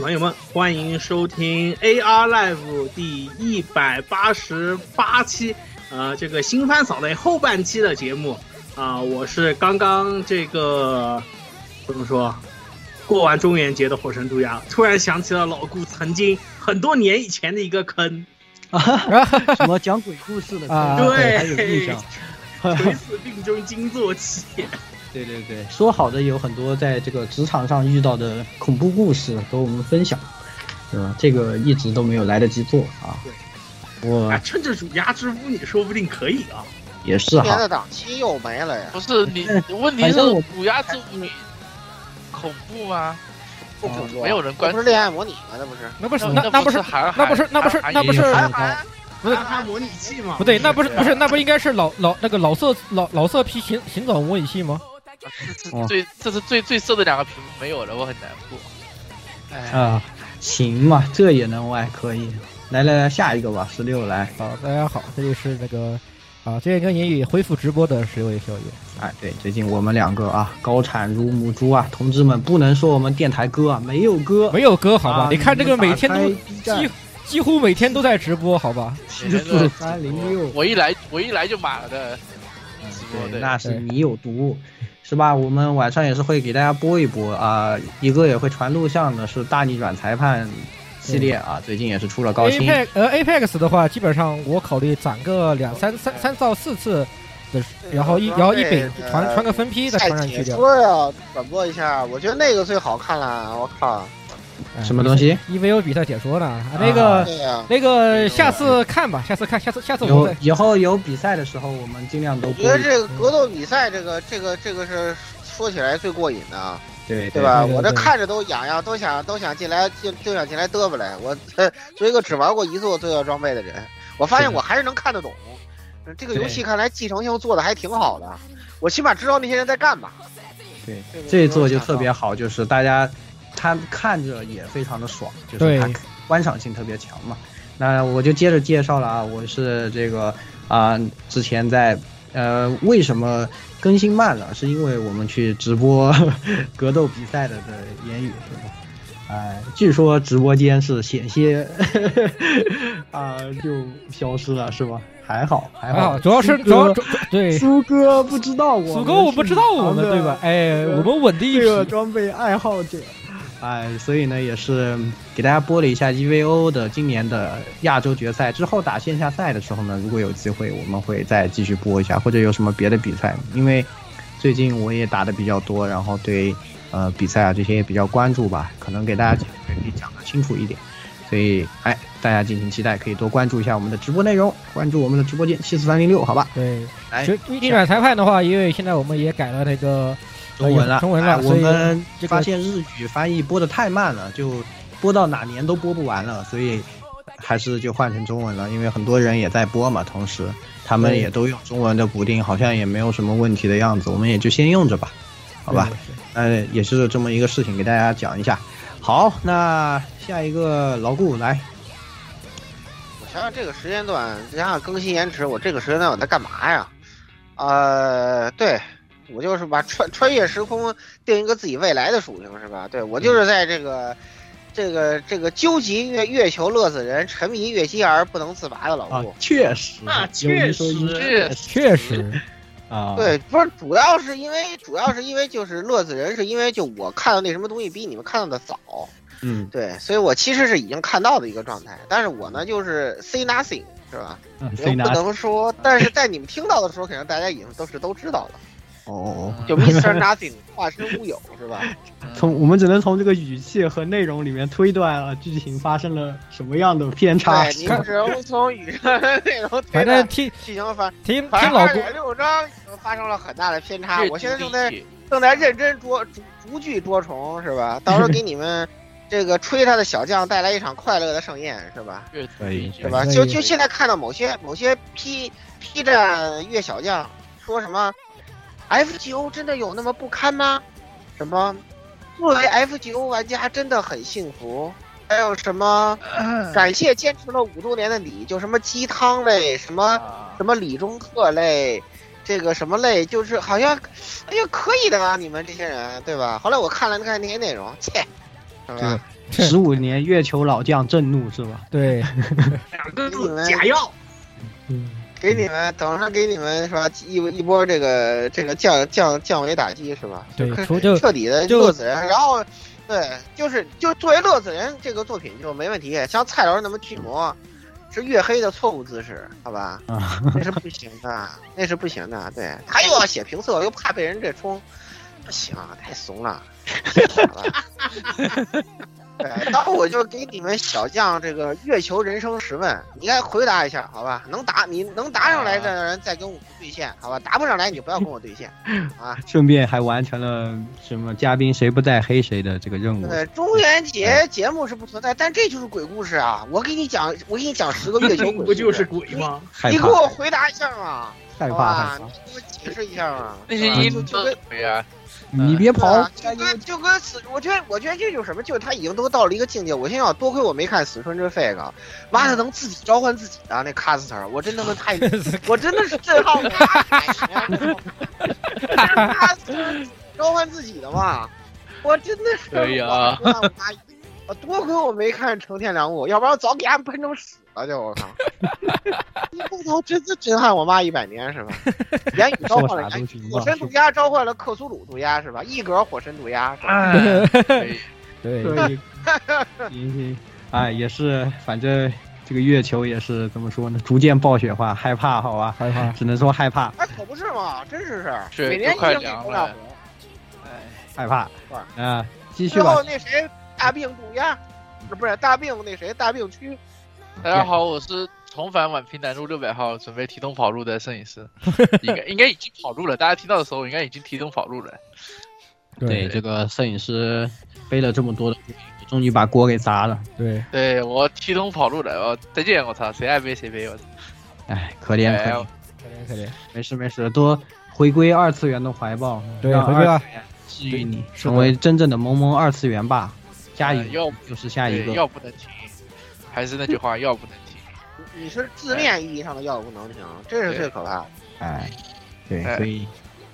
朋友们，欢迎收听 AR Live 第一百八十八期，呃，这个新番扫雷后半期的节目。啊、我是刚刚这个怎么说，过完中元节的火神杜鸦，突然想起了老顾曾经很多年以前的一个坑。啊，什么讲鬼故事的，啊对还有印象。垂死病中惊坐起，对对对，说好的有很多在这个职场上遇到的恐怖故事和我们分享，对吧？这个一直都没有来得及做啊。对我啊，趁着乳鸦之夫，你说不定可以啊。也是哈，今年的档期又没了呀。不是你，问题是反正我虎牙之女恐怖吗？不恐怖啊没有人关注不是恋爱模拟吗？那不是？那不是那那那不是韩那不是那不是那不是不是韩模拟器吗？不对，那不是不是那不应该是老老那个老色老老色批行行走模拟器吗？哦最这是最最色的两个屏幕没有了，我很难过。哎，啊，行嘛，这也能歪，可以。来来来，下一个吧，十六来。好，大家好，这里是那个啊，这跟言语恢复直播的十六位小爷。哎，对，最近我们两个啊，高产如母猪啊，同志们不能说我们电台哥啊，没有哥，没有哥好吧？啊你看这个每天都几几乎每天都在直播好吧？七四三零六，我一来我一来就满了的直播对，的，那是你有毒，是吧？我们晚上也是会给大家播一播啊，一个也会传录像的是大逆转裁判系列啊，最近也是出了高清。Apex 呃 Apex 的话，基本上我考虑攒个两三三三到四次的，然后一然后一饼传传个分批再传上去掉。说呀，转播一下，我觉得那个最好看了。我靠，哎什么东西？？EVO 比赛解说呢？啊那个对呀，那个下次看吧，下次看，下次下次我们以后有比赛的时候，我们尽量都我觉得这个格斗比赛，这个这个这个是说起来最过瘾的啊，对对吧？对对对我这看着都痒痒，都想都想进来就就想进来嘚啵来。我呃作为一个只玩过一座罪恶装备的人，我发现我还是能看得懂。呃这个游戏看来继承性做的还挺好的，我起码知道那些人在干嘛。对这个这一座就特别好，就是大家他看着也非常的爽，就是对它观赏性特别强嘛。那我就接着介绍了啊，我是这个啊、之前在呃为什么更新慢了，是因为我们去直播 格斗比赛的的言语是吧？哎、据说直播间是险些 啊、就消失了是吧？还好还好，主要是主要对苏哥不知道我，苏哥我不知道我们对吧？？哎，我们稳定一这个。装备爱好者，哎，所以呢也是给大家播了一下 EVO 的今年的亚洲决赛之后打线下赛的时候呢，如果有机会我们会再继续播一下，或者有什么别的比赛，因为最近我也打的比较多，然后对呃比赛啊这些也比较关注吧，可能给大家讲可以讲的清楚一点。所以，哎，大家敬请期待，可以多关注一下我们的直播内容，关注我们的直播间七四三零六，好吧？对，来其实逆转裁判的话，因为现在我们也改了那个中文了，中文了，哎我们发现日语翻译播的太慢了，就播到哪年都播不完了，所以还是就换成中文了，因为很多人也在播嘛，同时他们也都用中文的补丁，好像也没有什么问题的样子，我们也就先用着吧，好吧？呃，也是这么一个事情，给大家讲一下。好，那下一个牢固来，我想想这个时间段，加上更新延迟，我这个时间段我在干嘛呀？呃，对，我就是把穿穿越时空定一个自己未来的属性是吧？对我就是在这个。这个这个究极月月球乐子人，沉迷月姬而不能自拔的老啊顾，，确实，那有确实，确实，啊，对，不是主要是因为主要是因为就是乐子人，是因为就我看到那什么东西比你们看到的早，嗯，对，所以我其实是已经看到的一个状态，但是我呢就是 say nothing 是吧？嗯，不能说，但是在你们听到的时候，肯定大家已经都是都知道了，哦哦哦，就 Mr. Nothing 化身乌有是吧？从我们只能从这个语气和内容里面推断了剧情发生了什么样的偏差。对，你只能从语言内容推 反正断听剧情发，听反正听老顾二点六章已经发生了很大的偏差，我现在正在正在认真捉逐逐句捉虫是吧？到时候给你们 这个吹他的小将带来一场快乐的盛宴是吧？阅读可以是吧？就就现在看到某些某些 P P 站越小将说什么 FGO 真的有那么不堪吗？什么作为 FGO 玩家真的很幸福？还有什么感谢坚持了五周年的你，就什么鸡汤类，什么啊什么理中客类，这个什么类，就是好像，哎呀，可以的吧，你们这些人，对吧？后来我看了看那些内容，切，是吧？十五年月球老将震怒是吧？对，两个字假药，嗯，给你们等着给你们是吧？一一波这个这个降降降维打击是吧？对就彻底的乐死人，然后对，就是就作为乐死人这个作品就没问题，像蔡老师那么巨魔。是月黑的错误姿势，好吧？啊，那是不行的，那是不行的。对他又要写评测，又怕被人这冲，不行，太怂了。好吧 对，然后我就给你们小将这个月球人生十问，你该回答一下，好吧？能答你能答上来的人再跟我对线，好吧？答不上来你就不要跟我对线啊。顺便还完成了什么嘉宾谁不在黑谁的这个任务。对，中元节节目是不存在，但这就是鬼故事啊！我给你讲，我给你讲十个月球 鬼故事，不就是鬼吗？你给我回答一下嘛，害好吧？怕你，给我解释一下嘛。那些是吧音都就就跟可以啊，你别跑就跟就跟死，我觉得我觉得这就是什么，就是他已经都到了一个境界。我心想多亏我没看《死春这 fake》，妈的能自己召唤自己的那 caster，，我真他妈太，我真的是震撼我妈一百年。卡斯特召唤自己的嘛，我真的是可以啊我我妈多亏我没看《成天良物》，要不然我早给他们喷成屎了就我靠！我操，真是震撼我妈一百年是吧？言语召唤了火神毒鸦召唤了克苏鲁毒鸦是吧？一格火神毒鸦是吧？哎，可以对，可以，行行，哎，也是，反正这个月球也是怎么说呢，逐渐暴雪化，害怕，好吧，害怕。只能说害怕，哎，可不是嘛，真是是，是每年一定给凉了头两。哎，害怕是啊，继续吧最后，那谁大病毒鸦，不是不是大病那谁大病区，大家好，我是重返宛平南路六百号，准备提桶跑路的摄影师，应该 应该已经跑路了，大家听到的时候应该已经提桶跑路了。对这个摄影师背了这么多的锅，终于把锅给砸了，对，对我提桶跑路了，我再见，我操，谁爱背谁背，我操。哎，可怜可哎怜，可怜可怜。没事没事，多回归二次元的怀抱，对回归啊二次元治愈你，成为真正的萌萌二次元吧，加一个，要就是下一个，药不能停，还是那句话，药不能停。你是字面意义上的药不能停，这是最可怕的。哎，对，哎。所以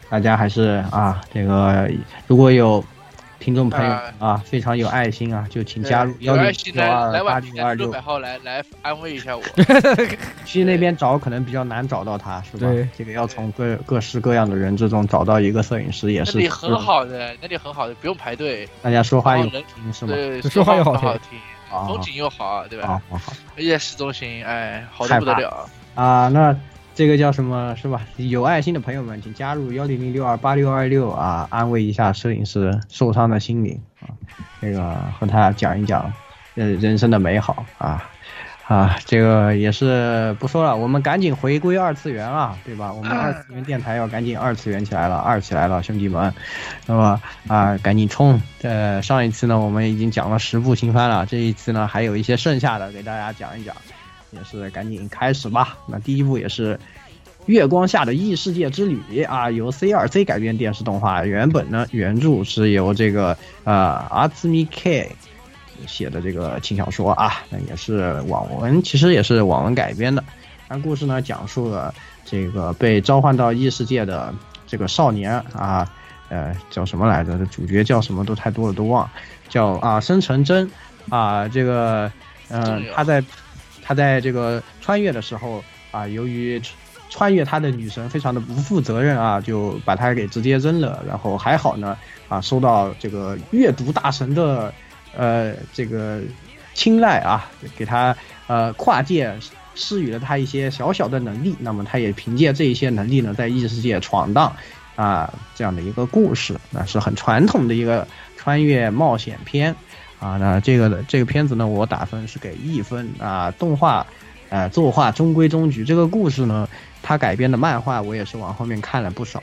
大家还是啊，这个如果有听众朋友啊，非常有爱心啊，就请加入幺零有爱心来六二八零二六百，号来来安慰一下我。去那边找可能比较难找到他，是吧对？这个要从各各式各样的人之中找到一个摄影师，也是那里很好的，那里很好的，不用排队，大家说话有然后人听是吗？对，说话又好听风景又好，对吧？好好好而且市中心，哎，好的不得了。啊，那这个叫什么是吧？有爱心的朋友们，请加入幺零零六二八六二六啊，安慰一下摄影师受伤的心灵啊，这个和他讲一讲呃人生的美好啊。啊，这个也是不说了，我们赶紧回归二次元啊，对吧？我们二次元电台要赶紧二次元起来了，二起来了，兄弟们。那么啊，赶紧冲！呃，上一次呢，我们已经讲了十部新番了，这一次呢，还有一些剩下的给大家讲一讲，也是赶紧开始吧。那第一部也是《月光下的异世界之旅》啊，由 C 二 C 改编电视动画，原本呢原著是由这个呃阿兹米 K。写的这个轻小说啊，那也是网文，其实也是网文改编的。那故事呢，讲述了这个被召唤到异世界的这个少年啊，呃，叫什么来着？主角叫什么都太多了，都忘。叫啊，生成真啊，这个，嗯，他在他在这个穿越的时候啊，由于穿越他的女神非常的不负责任啊，就把他给直接扔了。然后还好呢，啊，收到这个阅读大神的。呃，这个青睐啊，给他呃跨界施予了他一些小小的能力，那么他也凭借这一些能力呢，在异世界闯荡啊，这样的一个故事，那是很传统的一个穿越冒险片啊。那这个这个片子呢，我打分是给一分啊。动画呃作画中规中矩，这个故事呢，它改编的漫画我也是往后面看了不少，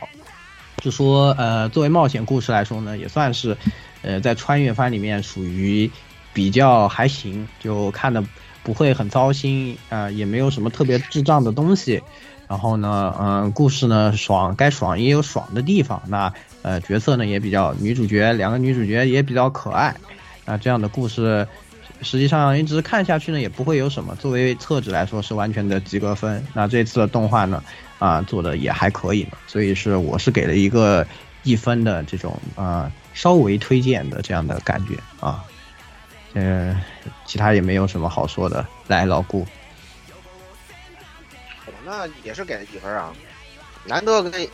就说呃作为冒险故事来说呢，也算是。呃，在穿越番里面属于比较还行，就看的不会很糟心啊，也没有什么特别智障的东西。然后呢，嗯，故事呢爽，该爽也有爽的地方。那呃，角色呢也比较，女主角两个女主角也比较可爱。那这样的故事，实际上一直看下去呢也不会有什么。作为厕纸来说是完全的及格分。那这次的动画呢，啊做的也还可以，所以是我是给了一个一分的这种啊。稍微推荐的这样的感觉啊，呃，其他也没有什么好说的。来，老顾，我那也是给了几分啊，难得跟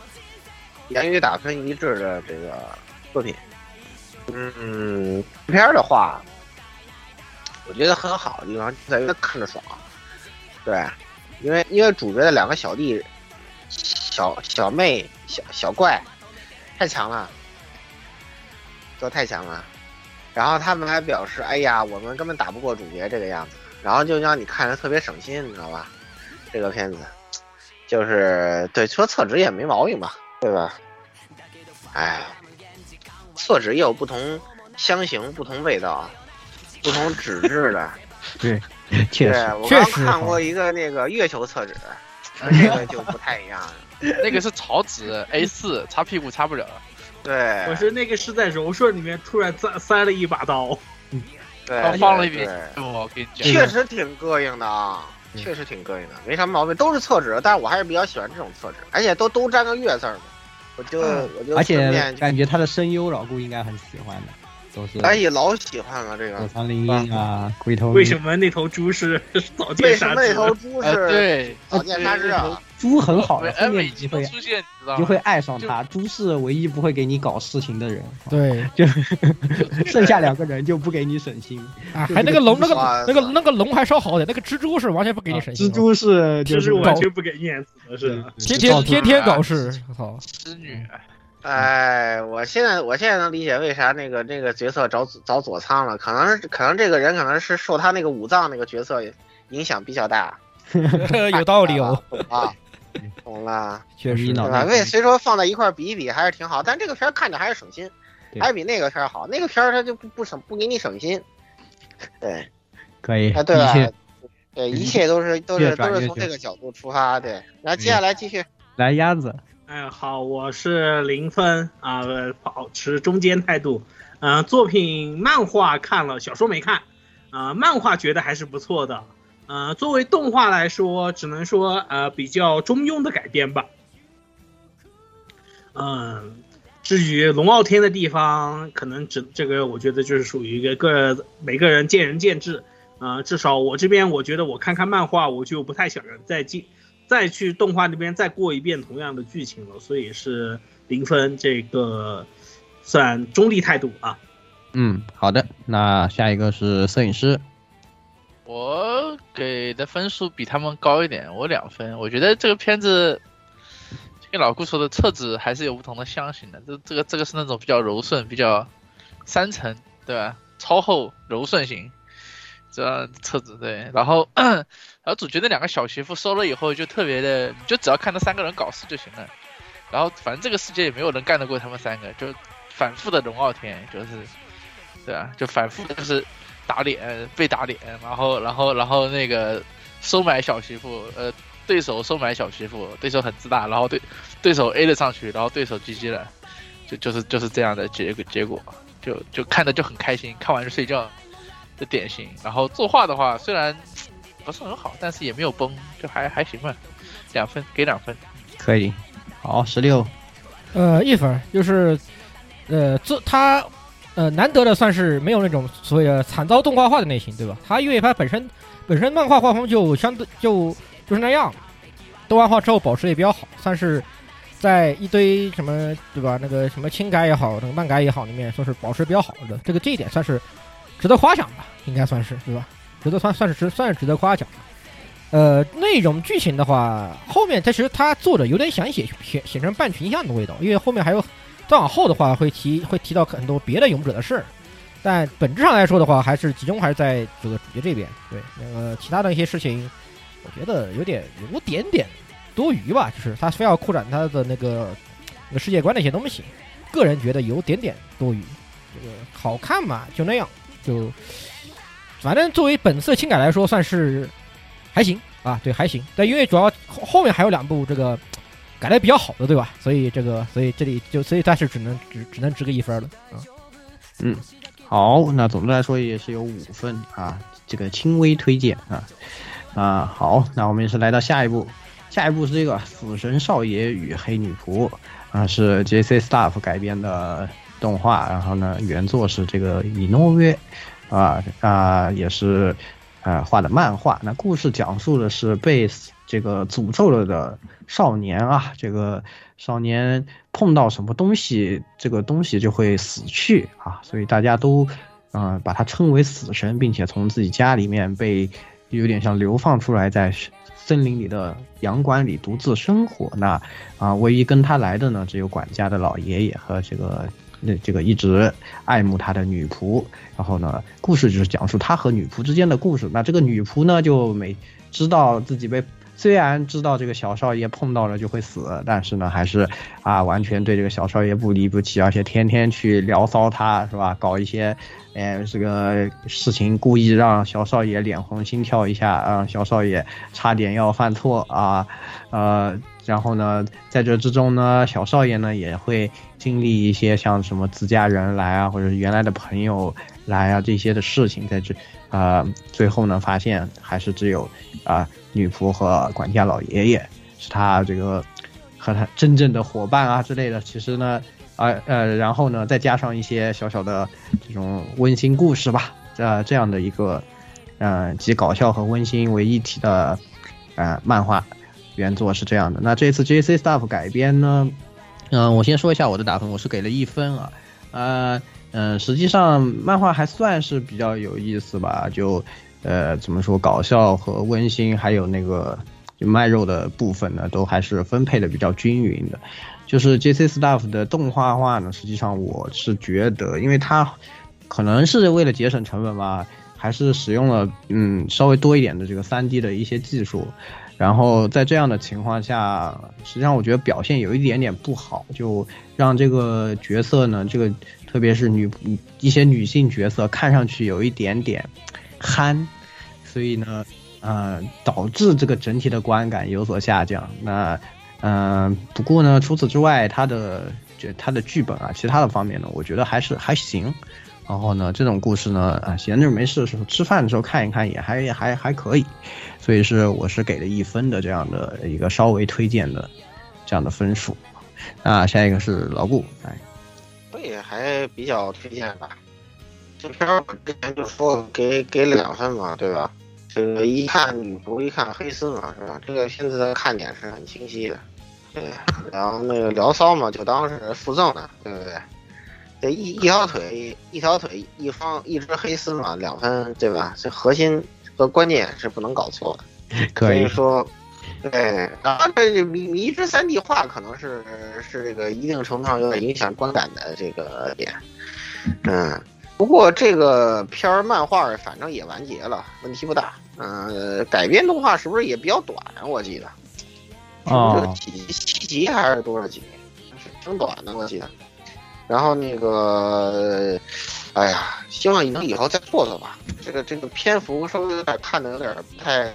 言语打分一致的这个作品。嗯，片的话，我觉得很好的地方在于看着爽，对，因为因为主角的两个小弟、小小妹、小小怪太强了。都太强了，然后他们还表示：“哎呀，我们根本打不过主角这个样子。”然后就让你看着特别省心，你知道吧？这个片子就是对说厕纸也没毛病吧，对吧？哎，厕纸也有不同香型、不同味道、不同纸质的。对，确实，我刚看过一个那个月球厕纸，那个就不太一样了。那个是草纸 A 四，擦屁股擦不了。对，我是那个是在柔顺里面突然塞塞了一把刀，对，放了一笔，我跟你讲，确实挺膈应的啊，确实挺膈应的，没什么毛病，都是厕纸，但是我还是比较喜欢这种厕纸，而且都都沾个月字嘛，我就我就而且感觉他的声优老顾应该很喜欢的。都是哎也，老喜欢了这个。躲藏灵音啊，龟头。为什么那头猪是 早见杀之？为什么那头猪是对早见杀之啊？猪很好的，后面你会出现，就会爱上他。猪是唯一不会给你搞事情的人。对，就 剩下两个人就不给你省心啊。还那个龙，那个那个那个龙还稍好点，那个蜘蛛是完全不给你省心。蜘蛛是就是完全不给面子的是，天天天天搞事，操，织女。哎，我现在我现在能理解为啥那个那个角色找找左仓了，可能是可能这个人可能是受他那个武藏那个角色影响比较大，有道理哦啊，懂了，确实对吧？为所以说放在一块比一比还是挺好，但这个片看着还是省心，还是比那个片好，那个片它就不不省不给你省心，对，可以，啊对吧？对，一切都是都是都是从这个角度出发，对，那接下来继续来鸭子。哎，好，我是零分啊，保持中间态度。嗯，作品漫画看了，小说没看。啊，漫画觉得还是不错的。呃，作为动画来说，只能说呃比较中庸的改编吧。嗯，至于龙傲天的地方，可能只这个，我觉得就是属于一个个每个人见仁见智。啊，至少我这边我觉得我看看漫画，我就不太想再进。再去动画那边再过一遍同样的剧情了，所以是零分，这个算中立态度啊。嗯，好的，那下一个是摄影师，我给的分数比他们高一点，我两分。我觉得这个片子，跟老顾说的册子还是有不同的香型的。这这个这个是那种比较柔顺、比较三层，对吧？超厚柔顺型。这样册子对，然后 然后主角那两个小媳妇收了以后就特别的，你就只要看那三个人搞事就行了。然后反正这个世界也没有人干得过他们三个，就反复的龙傲天，就是对啊，就反复的就是打脸被打脸，然后然后然后那个收买小媳妇，呃，对手收买小媳妇，对手很自大，然后对对手 A 了上去，然后对手 GG 了，就就是就是这样的结果结果，就就看着就很开心，看完就睡觉的典型。然后作画的话虽然不是很好，但是也没有崩，就还还行吧，两分给两分。可以。好，十六，呃，一分就是，呃，这他呃难得的算是没有那种所谓的惨遭动画化的类型，对吧？他因为他本身本身漫画画风就相对就就是那样，动画化之后保持也比较好，算是在一堆什么对吧？那个什么轻改也好，那个漫改也好里面，算是保持比较好的。这个这一点算是值得夸奖吧，应该算是对吧？值得算算是值算是值得夸奖的。呃，内容剧情的话，后面其实他做的有点想写写写成半群像的味道，因为后面还有再往后的话会提会提到很多别的勇者的事儿，但本质上来说的话，还是集中还是在这个主角这边。对，那个其他的一些事情，我觉得有点有点点多余吧，就是他非要扩展他的那个那个世界观的一些东西，个人觉得有点点多余。这个好看嘛，就那样，就反正作为本色轻改来说，算是。还行啊，对，还行。但因为主要后后面还有两部这个改的比较好的，对吧？所以这个，所以这里就，所以但是只能只只能值个一分了啊。嗯，好，那总的来说也是有五分啊，这个轻微推荐啊啊。好，那我们也是来到下一步，下一步是这个《死神少爷与黑女仆》啊，是 J.C. Staff 改编的动画，然后呢，原作是这个以诺约啊啊，也是。呃，画的漫画，那故事讲述的是被这个诅咒了的少年啊，这个少年碰到什么东西，这个东西就会死去啊，所以大家都，嗯，把他称为死神，并且从自己家里面被有点像流放出来，在森林里的羊馆里独自生活。那啊，唯一跟他来的呢，只有管家的老爷爷和这个。那这个一直爱慕他的女仆，然后呢，故事就是讲述他和女仆之间的故事。那这个女仆呢，就没知道自己被，虽然知道这个小少爷碰到了就会死，但是呢，还是啊，完全对这个小少爷不离不弃，而且天天去聊骚他，是吧？搞一些，哎，这个事情，故意让小少爷脸红心跳一下，让小少爷差点要犯错啊，呃。然后呢，在这之中呢，小少爷呢也会经历一些像什么自家人来啊，或者原来的朋友来啊这些的事情，在这，呃，最后呢发现还是只有啊女仆和管家老爷爷是他这个和他真正的伙伴啊之类的。其实呢，啊呃，然后呢再加上一些小小的这种温馨故事吧，呃这样的一个，嗯，集搞笑和温馨为一体的，呃漫画。原作是这样的，那这次 J C Staff 改编呢？嗯，我先说一下我的打分，我是给了一分啊。呃，嗯，实际上漫画还算是比较有意思吧，就呃怎么说，搞笑和温馨，还有那个就卖肉的部分呢，都还是分配的比较均匀的。就是 J C Staff 的动画化呢，实际上我是觉得，因为它可能是为了节省成本吧，还是使用了嗯稍微多一点的这个三 D 的一些技术。然后在这样的情况下，实际上我觉得表现有一点点不好，就让这个角色呢，这个特别是女一些女性角色看上去有一点点憨，所以呢，呃，导致这个整体的观感有所下降。那，嗯，不过呢，除此之外，他的就他的剧本啊，其他的方面呢，我觉得还是还行。然后呢，这种故事呢，啊，闲着没事的时候吃饭的时候看一看，也还还还可以。所以是我是给了一分的这样的一个稍微推荐的这样的分数，那下一个是老顾，哎，我也还比较推荐吧。这片儿之前就说给给两分嘛，对吧？这个一看女仆，一看黑丝嘛，是吧？这个片子的看点是很清晰的，对。然后那个聊骚嘛，就当是附赠的，对不对？这一一条腿，一条腿，一方一只黑丝嘛，两分，对吧？这核心。和关键是不能搞错的，可以说，对，然后这迷迷之三 D 化可能是是这个一定程度上有点影响观感的这个点，嗯，不过这个片儿漫画反正也完结了，问题不大。嗯、改编动画是不是也比较短啊？我记得，是不是哦几七集还是多少集？是挺短的，我记得。然后那个，哎呀，希望你能以后再做做吧。这个这个篇幅稍微有点看的有点不太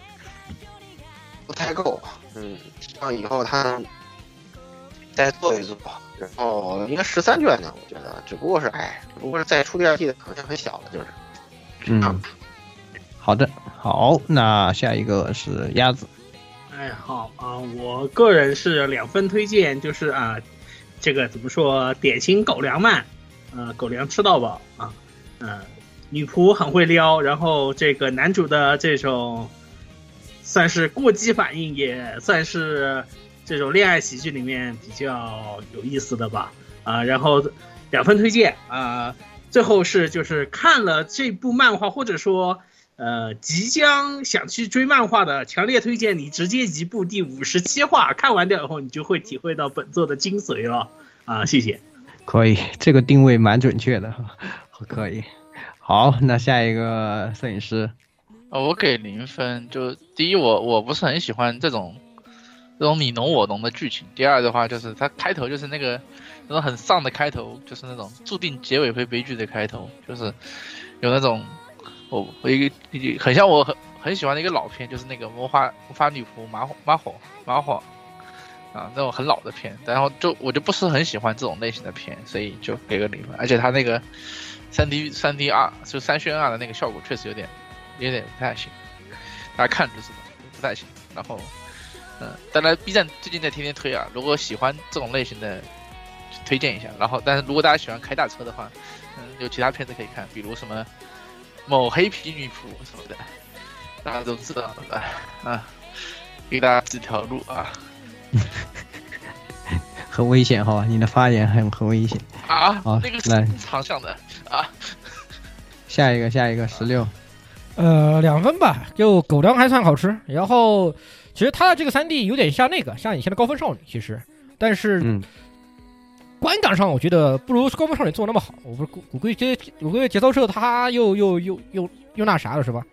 不太够，嗯，希望以后他再做一做。然后应该十三卷呢，我觉得，只不过是哎，只不过是再出第二季的可能性很小了，就是。嗯，好的，好，那下一个是鸭子。哎，好啊，我个人是两分推荐，就是啊，这个怎么说，典型狗粮嘛，呃，狗粮吃到饱啊，呃，女仆很会撩，然后这个男主的这种算是过激反应，也算是这种恋爱喜剧里面比较有意思的吧，啊，然后两分推荐啊，最后是就是看了这部漫画，或者说。呃，即将想去追漫画的，强烈推荐你直接移步第五十七话，看完掉以后，你就会体会到本作的精髓了。啊，谢谢。可以，这个定位蛮准确的，可以。好，那下一个摄影师，呃，我给零分。就第一，我我不是很喜欢这种这种你侬我侬的剧情。第二的话，就是它开头就是那个那种很丧的开头，就是那种注定结尾会悲剧的开头，就是有那种我我一个很像我很很喜欢的一个老片，就是那个魔法魔法女仆马火马火马火啊那种很老的片，然后就我就不是很喜欢这种类型的片，所以就给个零分。而且它那个三 D 三 D 二就三渲二的那个效果确实有点有点不太行，大家看就知道不太行。然后嗯，当然 B 站最近在天天推啊，如果喜欢这种类型的推荐一下。然后但是如果大家喜欢开大车的话，嗯，有其他片子可以看，比如什么。某黑皮女仆什么的，大家都知道的吧？啊，给大家指条路啊！很危险哈，你的发言很很危险。啊，好那个来是长项的啊。下一个，下一个十六，呃，两分吧，就狗粮还算好吃。然后，其实他的这个三 D 有点像那个，像以前的高分少女，其实，但是嗯，观感上我觉得不如高分少女做那么好。我不是估估计这我估计节奏社他又又又又又那啥了是吧？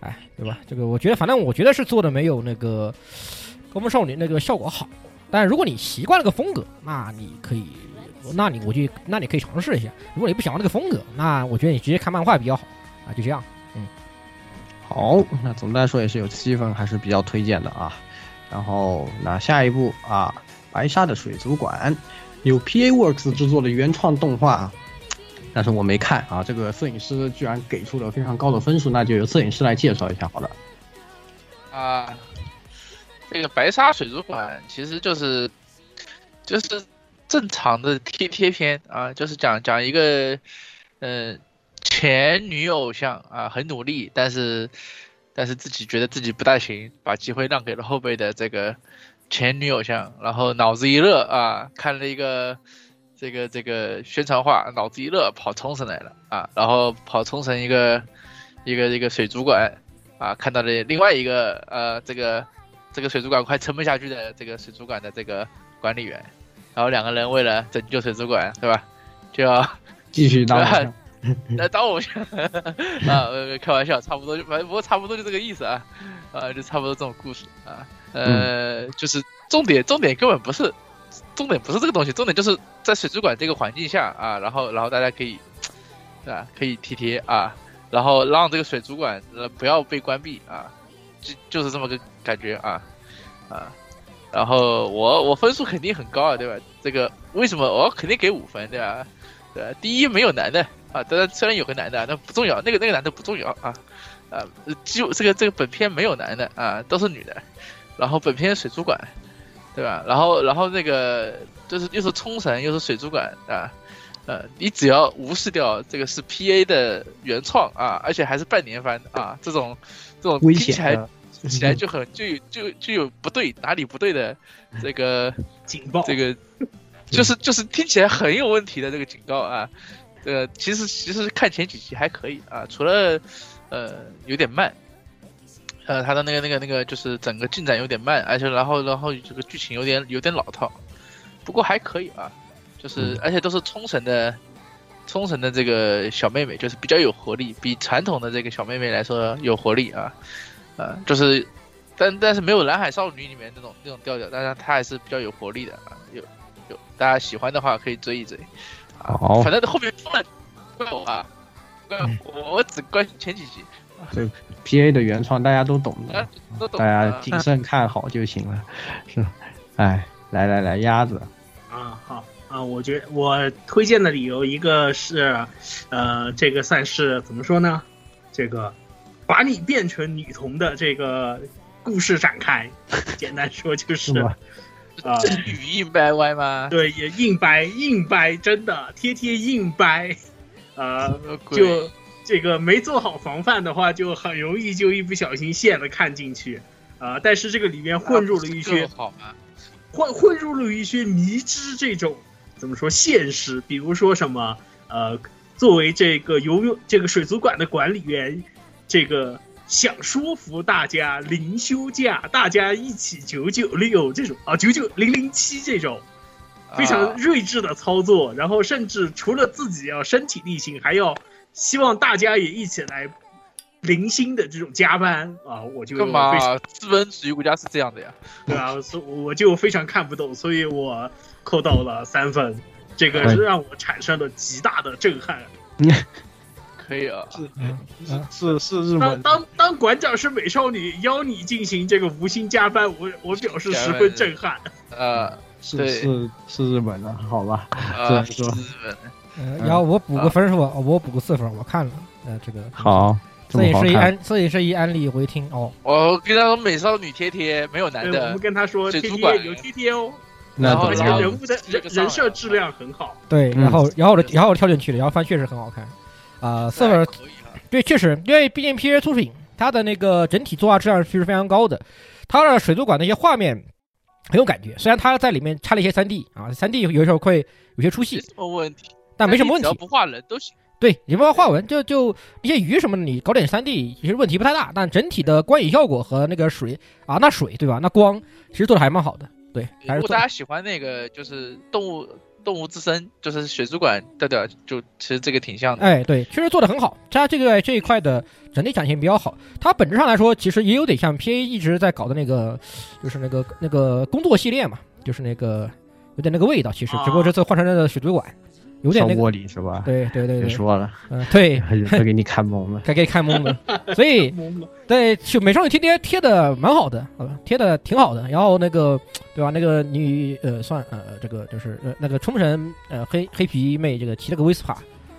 哎，对吧？这个我觉得反正我觉得是做的没有那个高分少女那个效果好。但如果你习惯了个风格，那你可以，那你我就那你可以尝试一下。如果你不喜欢那个风格，那我觉得你直接看漫画比较好啊，就这样。好，那总的来说也是有七分，还是比较推荐的啊。然后那下一部啊，白沙的水族馆有 PA Works 制作的原创动画，但是我没看啊。这个摄影师居然给出了非常高的分数，那就由摄影师来介绍一下好了。啊，这个白沙水族馆其实就是就是正常的贴贴片啊，就是讲讲一个呃前女偶像啊很努力，但是但是自己觉得自己不大行，把机会让给了后辈的这个前女偶像，然后脑子一热啊，看了一个这个这个宣传画，脑子一热跑冲绳来了啊，然后跑冲绳一个一个一个水族馆。啊，看到了另外一个呃，这个这个水族馆快撑不下去的这个水族馆的这个管理员，然后两个人为了拯救水族馆，对吧？就要继续当 来当偶像啊，呃开玩笑，差不多就反正不过差不多就这个意思啊，啊，就差不多这种故事啊，呃，就是重点重点根本不是重点不是这个东西，重点就是在水族馆这个环境下啊，然后然后大家可以对吧？可以贴贴啊。然后让这个水族馆呃不要被关闭啊，就就是这么个感觉啊啊，然后我我分数肯定很高啊，对吧？这个为什么我肯定给五分，对吧？对吧，第一没有男的啊，当然虽然有个男的，那不重要，那个那个男的不重要啊啊，就这个这个本片没有男的啊，都是女的，然后本片水族馆，对吧？然后然后那个就是又是冲绳又是水族馆啊。呃，你只要无视掉这个是 P A 的原创啊，而且还是半年番啊，这种这种听起来，起来就很就有就就有不对哪里不对的 这个警报，这个 就是就是听起来很有问题的这个警告啊，这个其实其实看前几集还可以啊，除了呃有点慢，呃他的那个那个那个就是整个进展有点慢，而且然后然后这个剧情有点有点老套，不过还可以啊。就是，而且都是冲绳的冲绳的这个小妹妹就是比较有活力，比传统的这个小妹妹来说有活力啊，呃，就是，但但是没有蓝海少女里面那种那种调调，但是她还是比较有活力的啊，有有大家喜欢的话可以追一追，啊，好。反正后面出了怪我啊，怪我我只关心前几集，对 P A 的原创大家都懂的啊，都懂大家啊谨慎看好就行了。是，哎，来来来，鸭子，啊，好。啊，我觉我推荐的理由一个是，呃，这个算是怎么说呢？这个把你变成女童的这个故事展开，简单说就是啊，这语硬掰歪吗？对，也硬掰硬掰，真的贴贴硬掰，啊，就这个没做好防范的话，就很容易就一不小心陷了看进去。啊、但是这个里面混入了一些好吗？混混入了一些迷之这种怎么说现实，比如说什么呃，作为这个游泳这个水族馆的管理员，这个想说服大家零休假，大家一起九九六这种啊九九零零七这种非常啊睿智的操作，然后甚至除了自己要身体力行，还要希望大家也一起来零星的这种加班啊，我就干嘛？资本主义国家是这样的呀？对啊，所以我就非常看不懂，所以我扣到了三分，这个哎是让我产生了极大的震撼。可以啊，嗯嗯。是是日本当当当馆长是美少女邀你进行这个无薪加班，我我表示十分震撼。呃是是是日本的，好吧？啊，是说。资本呃，然后我补个分数吧，我补个四分，我看了，呃，这个好，这摄影师一安摄影师一安利回听哦，我跟他说，美少女贴贴没有男的，我们，跟他说贴贴有贴贴哦，然后？人物的人人设质量很好。对，嗯然后然后我然后我跳进去了，然后发现确实很好看，啊，四分对，确实，因为毕竟 P A 出品，它的那个整体作画质量其实非常高的，它的水族馆的一些画面很有感觉，虽然它在里面插了一些三 D 啊，三 D 有时候会有些出戏，没什么问题，但没什么问题。只要不画人都行。对，你不要画纹，就就一些鱼什么的，你搞点三 D 其实问题不太大，但整体的观影效果和那个水啊，那水对吧？那光其实做的还蛮好的，对，还是如果大家喜欢那个就是动物动物之声，就是水族馆调调，就其实这个挺像的。哎，对，确实做的很好。它这个这一块的整体展现比较好。它本质上来说，其实也有点像 PA 一直在搞的那个，就是那个那个工作系列嘛，就是那个有点那个味道。其实，只不过这次换成了水族馆，有点那个。上窝里是吧？对对对对，别说了，嗯、对，他给你看懵了。该给你看懵了。所以对，就美少女天天贴的蛮好的，呃，贴的挺好的。然后那个，对吧？那个女呃，算呃，这个就是呃，那个冲绳呃黑黑皮妹这个骑了个威斯帕，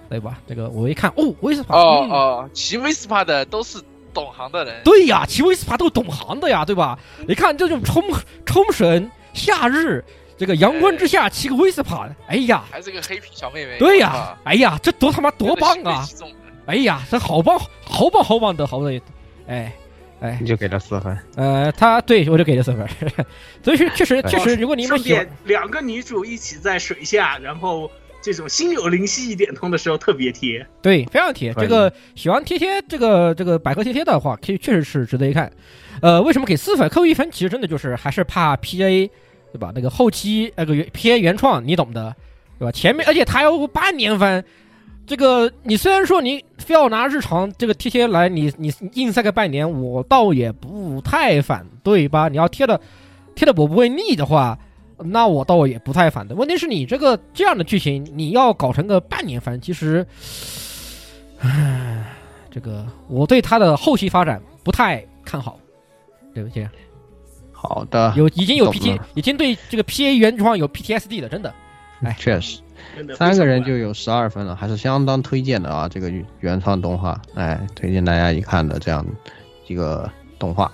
对吧？这个我一看，哦，威斯帕，嗯哦哦，骑威斯帕的都是懂行的人。对呀，骑威斯帕都是懂行的呀，对吧？你看这种冲冲绳夏日这个阳光之下骑个威斯帕，哎呀，还是个黑皮小妹妹。对呀哇，哎呀，这多他妈多棒啊！！哎呀，这好棒，好棒，好棒的，好不容易，哎。哎你，就给了四分，呃，他对我就给了四分，所以说确实确实，如果你们顺喜欢，两个女主一起在水下，然后这种心有灵犀一点通的时候特别贴。对，非常贴。这个喜欢贴贴这个这个百合贴贴的话，可以确实是值得一看。呃，为什么给四分？扣一分，其实真的就是还是怕 PA，对吧？那个后期那个原 PA 原创，你懂的，对吧？前面而且它要半年番，这个你虽然说你非要拿日常这个贴贴来，你你你硬塞个半年，我倒也不太反对吧？你要贴的贴的我不会腻的话，那我倒也不太反对。问题是你这个这样的剧情，你要搞成个半年番，其实，唉，这个我对它的后期发展不太看好。对不起，好的，有已经有 PT，已经对这个 PA 原创有 PTSD 的，真的。哎确实，真的三个人就有十二分了，还是相当推荐的啊！这个原创动画，哎，推荐大家一看的这样一个动画。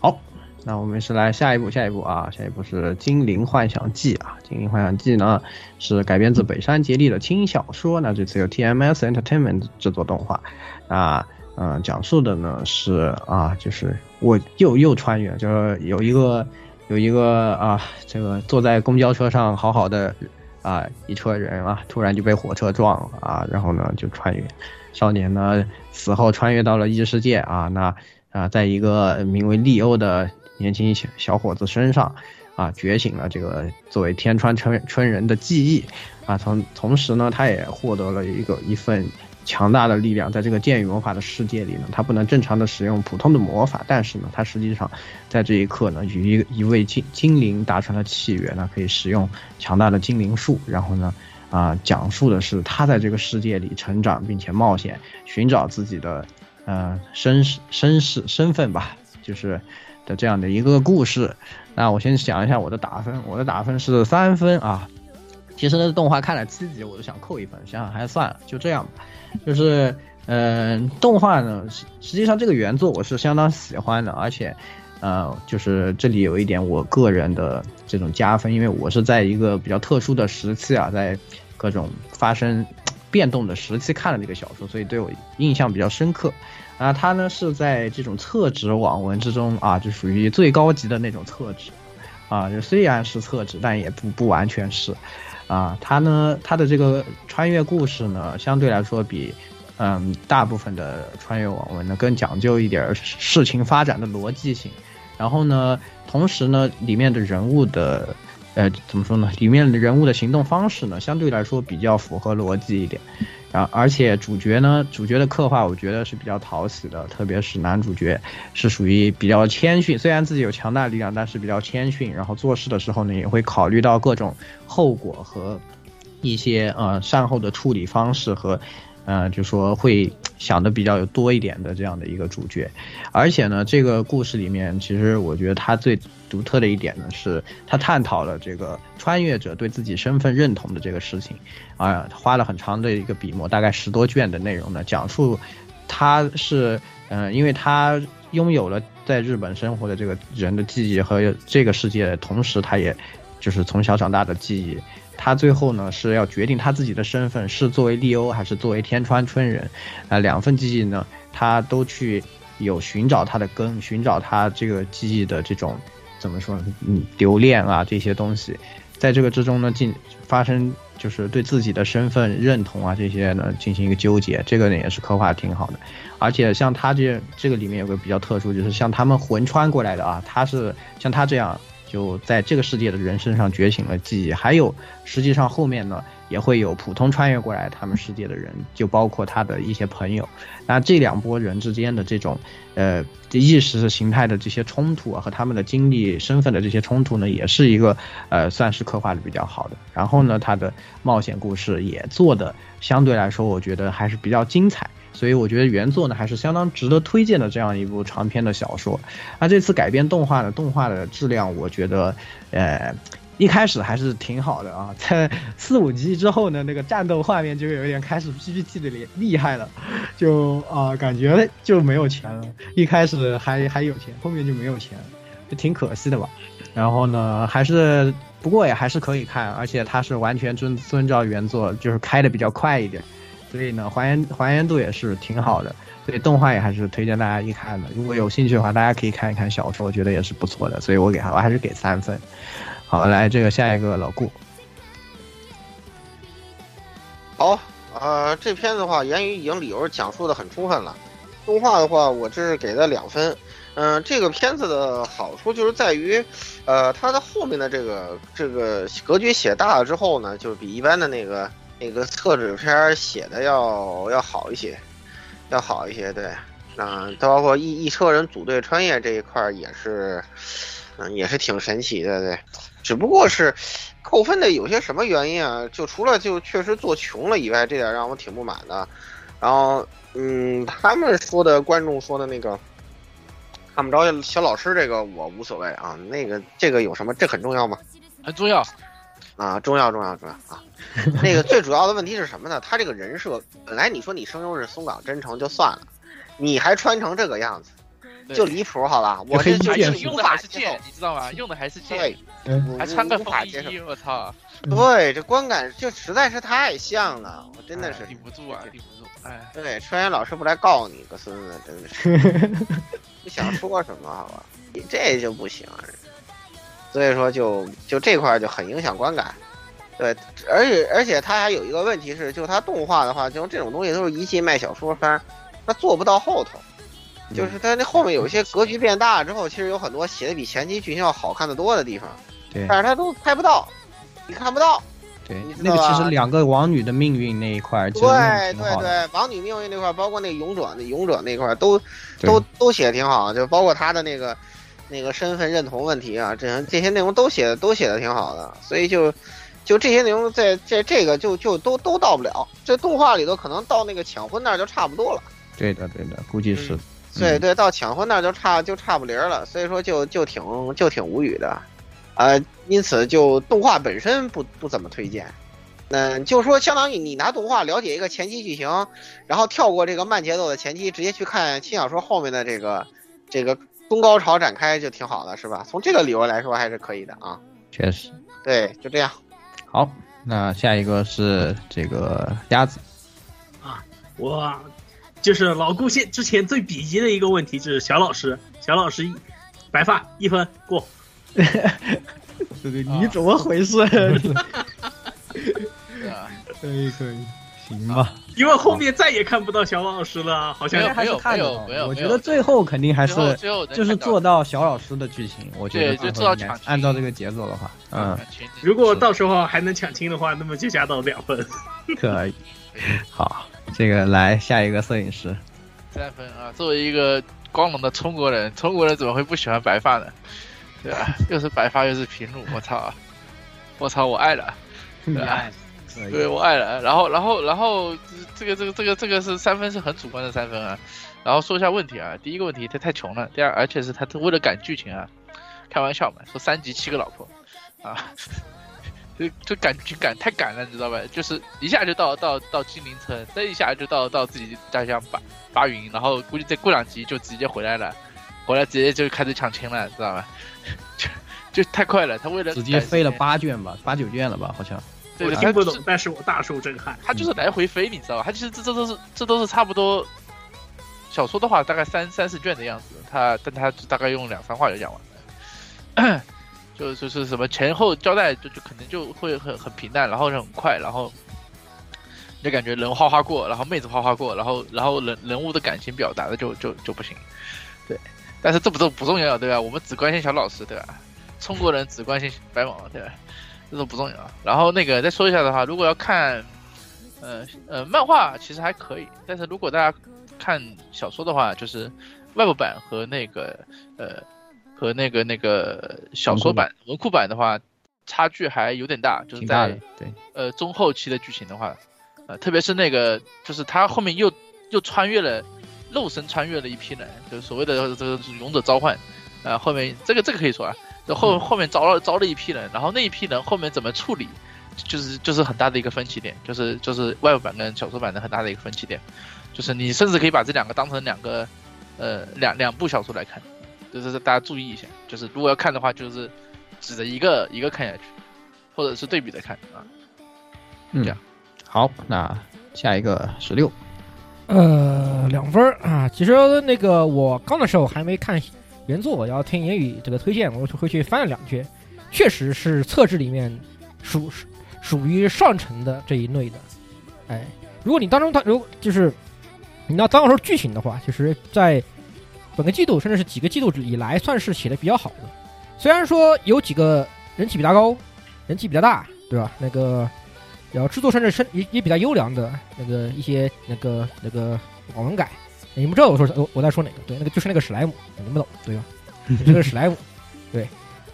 好，那我们是来下一步，下一步啊，下一步是《精灵幻想记》啊，《精灵幻想记》呢是改编自北山杰利的轻小说，那这次由 TMS Entertainment 制作动画，啊。嗯，讲述的呢是啊，就是我又又穿越，就是有一个有一个啊，这个坐在公交车上好好的啊一车人啊，突然就被火车撞了啊，然后呢就穿越，少年呢死后穿越到了异世界啊，那啊在一个名为利欧的年轻小小伙子身上啊觉醒了这个作为天川春春人的记忆啊，同同时呢，他也获得了一个一份强大的力量，在这个剑与魔法的世界里呢，他不能正常的使用普通的魔法，但是呢，他实际上在这一刻呢，与一一位精精灵达成了契约，呢，可以使用强大的精灵术，然后呢，啊，讲述的是他在这个世界里成长，并且冒险寻找自己的呃身世身世身份吧，就是的这样的一个故事。那我先讲一下我的打分，我的打分是三分啊。其实呢，动画看了七集，我都想扣一分，想想还是算了，就这样吧。就是，嗯、动画呢，实实际上这个原作我是相当喜欢的，而且，呃，就是这里有一点我个人的这种加分，因为我是在一个比较特殊的时期啊，在各种发生变动的时期看了这个小说，所以对我印象比较深刻。啊，它呢是在这种厕纸网文之中啊，就属于最高级的那种厕纸，啊，就虽然是厕纸，但也不不完全是。啊，它呢，它的这个穿越故事呢，相对来说比，嗯，大部分的穿越网文呢更讲究一点事情发展的逻辑性。然后呢，同时呢，里面的人物的，呃，怎么说呢？里面的人物的行动方式呢，相对来说比较符合逻辑一点。啊，而且主角呢，主角的刻画我觉得是比较讨喜的，特别是男主角是属于比较谦逊，虽然自己有强大力量，但是比较谦逊。然后做事的时候呢，也会考虑到各种后果和一些呃善后的处理方式和，呃，就说会想的比较多一点的这样的一个主角。而且呢，这个故事里面，其实我觉得他最独特的一点呢，是他探讨了这个穿越者对自己身份认同的这个事情，啊，花了很长的一个笔墨，大概十多卷的内容呢，讲述他是，嗯、因为他拥有了在日本生活的这个人的记忆和这个世界同时，他也就是从小长大的记忆。他最后呢是要决定他自己的身份是作为利欧还是作为天川春人，啊、两份记忆呢，他都去有寻找他的根，寻找他这个记忆的这种怎么说呢？嗯，留恋啊这些东西，在这个之中呢进发生就是对自己的身份认同啊这些呢进行一个纠结，这个呢也是刻画挺好的。而且像他这这个里面有个比较特殊，就是像他们魂穿过来的啊，他是像他这样就在这个世界的人身上觉醒了记忆，还有实际上后面呢也会有普通穿越过来他们世界的人，就包括他的一些朋友。那这两拨人之间的这种呃意识形态的这些冲突啊，和他们的经历、身份的这些冲突呢，也是一个呃算是刻画的比较好的。然后呢，他的冒险故事也做的相对来说，我觉得还是比较精彩。所以我觉得原作呢还是相当值得推荐的这样一部长篇的小说。那这次改编动画呢，动画的质量我觉得，呃，一开始还是挺好的啊，在四五集之后呢，那个战斗画面就有点开始 PPT 的厉厉害了，就啊、感觉就没有钱了。一开始还还有钱，后面就没有钱，就挺可惜的吧。然后呢，还是不过也还是可以看，而且它是完全遵遵照原作，就是开的比较快一点。所以呢，还原还原度也是挺好的，所以动画也还是推荐大家一看的。如果有兴趣的话，大家可以看一看小说，我觉得也是不错的。所以我给他，我还是给三分。好，来这个下一个老顾，好，呃，这片子的话，言语已经理由讲述的很充分了。动画的话，我这是给的两分。嗯、这个片子的好处就是在于，呃，它的后面的这个这个格局写大了之后呢，就是比一般的那个那个厕纸片写的要要好一些，要好一些。对，嗯、包括一一车人组队穿越这一块儿也是，嗯、也是挺神奇的，对。只不过是扣分的有些什么原因啊？就除了就确实做穷了以外，这点让我挺不满的。然后，嗯，他们说的观众说的那个看不着小老师这个我无所谓啊，那个这个有什么？这很重要吗？很重要。啊，重要重要重要啊！那个最主要的问题是什么呢？他这个人设本来你说你声优是松冈真诚就算了，你还穿成这个样子，就离谱好吧？我这就是无用的还是剑，你知道吗？用的还是剑对，，嗯还穿个法接受。衣，我操，对，这观感就实在是太像了，我真的是哎顶不住啊，顶不住，哎，对，川原老师不来告你个孙子，真的是 不想说什么好吧？你这就不行，所以说就就这块儿就很影响观感。对，而且而且它还有一个问题是，就它动画的话，就这种东西都是一季卖小说番，它做不到后头。就是它那后面有一些格局变大之后，其实有很多写的比前期剧情要好看的多的地方，对但是它都拍不到，你看不到。对那个其实两个王女的命运那一块对对。对，王女命运那块儿，包括那个勇者那勇者那块儿，都都都写的挺好，就包括他的那个那个身份认同问题啊，这这些内容都写的都写的挺好的，所以就就这些内容在在这个就就都都到不了，这动画里头可能到那个抢婚那儿就差不多了。对的对的，估计是。嗯对对，到抢婚那儿就差就差不离儿了，所以说就就挺就挺无语的，呃，因此就动画本身不不怎么推荐。嗯，就说，相当于你拿动画了解一个前期剧情，然后跳过这个慢节奏的前期，直接去看轻小说后面的这个这个中高潮展开就挺好的，是吧？从这个理由来说还是可以的啊。确实。对，就这样。好，那下一个是这个鸭子啊。我就是老顾现之前最鄙夷的一个问题，就是小老师，小老师一白发一分过。这个你怎么回事？啊，可以可以，行吧。因为后面再也看不到小老师了，好像没有还是看没有没有我觉得最后肯定还是最后最后就是做到小老师的剧情，我觉得就按照这个节奏的话，嗯，如果到时候还能抢亲的话，那么就加到两分。可以。好，这个来下一个摄影师，三分啊！作为一个光荣的中国人，中国人怎么会不喜欢白发呢？对吧？又是白发又是平路，我操！我操！我爱了，对吧？对我爱了。然后，然后，然后这个这个这个这个是三分是很主观的三分啊。然后说一下问题啊，第一个问题他太穷了，第二而且是他为了赶剧情啊，开玩笑嘛，说三集七个老婆啊。就就赶剧赶太赶了，你知道吧？就是一下就到到到金陵村，再一下就到到自己家乡巴巴云，然后估计再过两集就直接回来了，回来直接就开始抢亲了，知道吧？就就太快了，他为了直接飞了八卷吧，八九卷了吧，好像。对我听不懂，但是我大受震撼。他就是来回飞，你知道吧？他其实这这都是这都是差不多，小说的话大概三三四卷的样子，他但他大概用两三话就讲完了。就就是什么前后交代，就就可能就会很很平淡，然后很快，然后你就感觉人哗哗过，然后妹子哗哗过，然后然后人人物的感情表达的就就就不行，对。但是这不都不重要，对吧？我们只关心小老师，对吧？中国人只关心白毛，对吧？这都不重要。然后那个再说一下的话，如果要看，呃呃，漫画其实还可以，但是如果大家看小说的话，就是外部版和那个呃。和那个那个小说版文库版的话，差距还有点大，就是在对呃中后期的剧情的话，呃特别是那个就是他后面又又穿越了肉身穿越了一批人，就是所谓的这个勇者召唤，啊后面这个这个可以说啊，就后后面招了招了一批人，然后那一批人后面怎么处理，就是就是很大的一个分歧点，就是就是外部版跟小说版的很大的一个分歧点，就是你甚至可以把这两个当成两个呃两两部小说来看。就是大家注意一下，就是如果要看的话，就是指着一个一个看下去，或者是对比着看啊。嗯，这样。好，那下一个十六。呃，两分啊。其实那个我刚的时候还没看原作，要听言语这个推荐，我就回去翻了两卷，确实是册子里面属属于上乘的这一类的。哎，如果你当中它如就是你要当时说剧情的话，其实在。本个季度甚至是几个季度以来，算是写的比较好的。虽然说有几个人气比较高，人气比较大，对吧？那个，然后制作甚至是也也比较优良的那个一些那个那个网文改，你们知道我说我我在说哪个？对，那个就是那个史莱姆，你们懂对吧？这个史莱姆，对，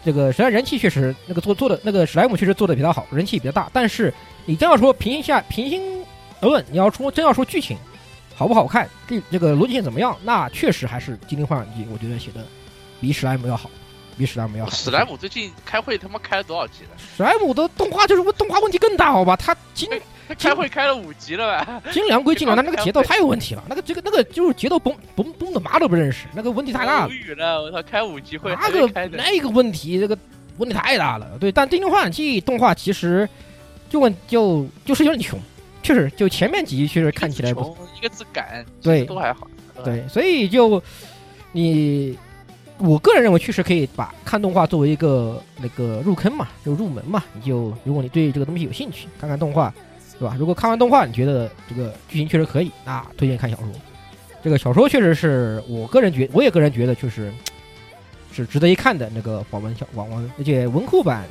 这个虽然人气确实那个做做的那个史莱姆确实做的比较好，人气比较大，但是你真要说平心下平心而论，你要说真要说剧情。好不好看？这这个逻辑线怎么样？那确实还是《精灵幻想记》，我觉得写的比史莱姆要好，比史莱姆要好。史莱姆最近开会他妈开了多少集了？史莱姆的动画就是动画问题更大，好吧？他精他 开会开了五集了吧？精良归精良，但那个节奏太有问题了。那个这个那个就是节奏崩崩崩的妈都不认识，那个问题太大了。无语了，我操！开五集会，那个那个问题，这个问题太大了。对，但《精灵幻想记》动画其实就问就就是有点穷。确实，就前面几集确实看起来不一个字赶，对都还好，对，所以就你，我个人认为确实可以把看动画作为一个那个入坑嘛，就入门嘛。你就如果你对这个东西有兴趣，看看动画，对吧？如果看完动画你觉得这个剧情确实可以，那推荐看小说。这个小说确实是我个人觉，我也个人觉得确实是值得一看的那个网文小网文，而且文库版。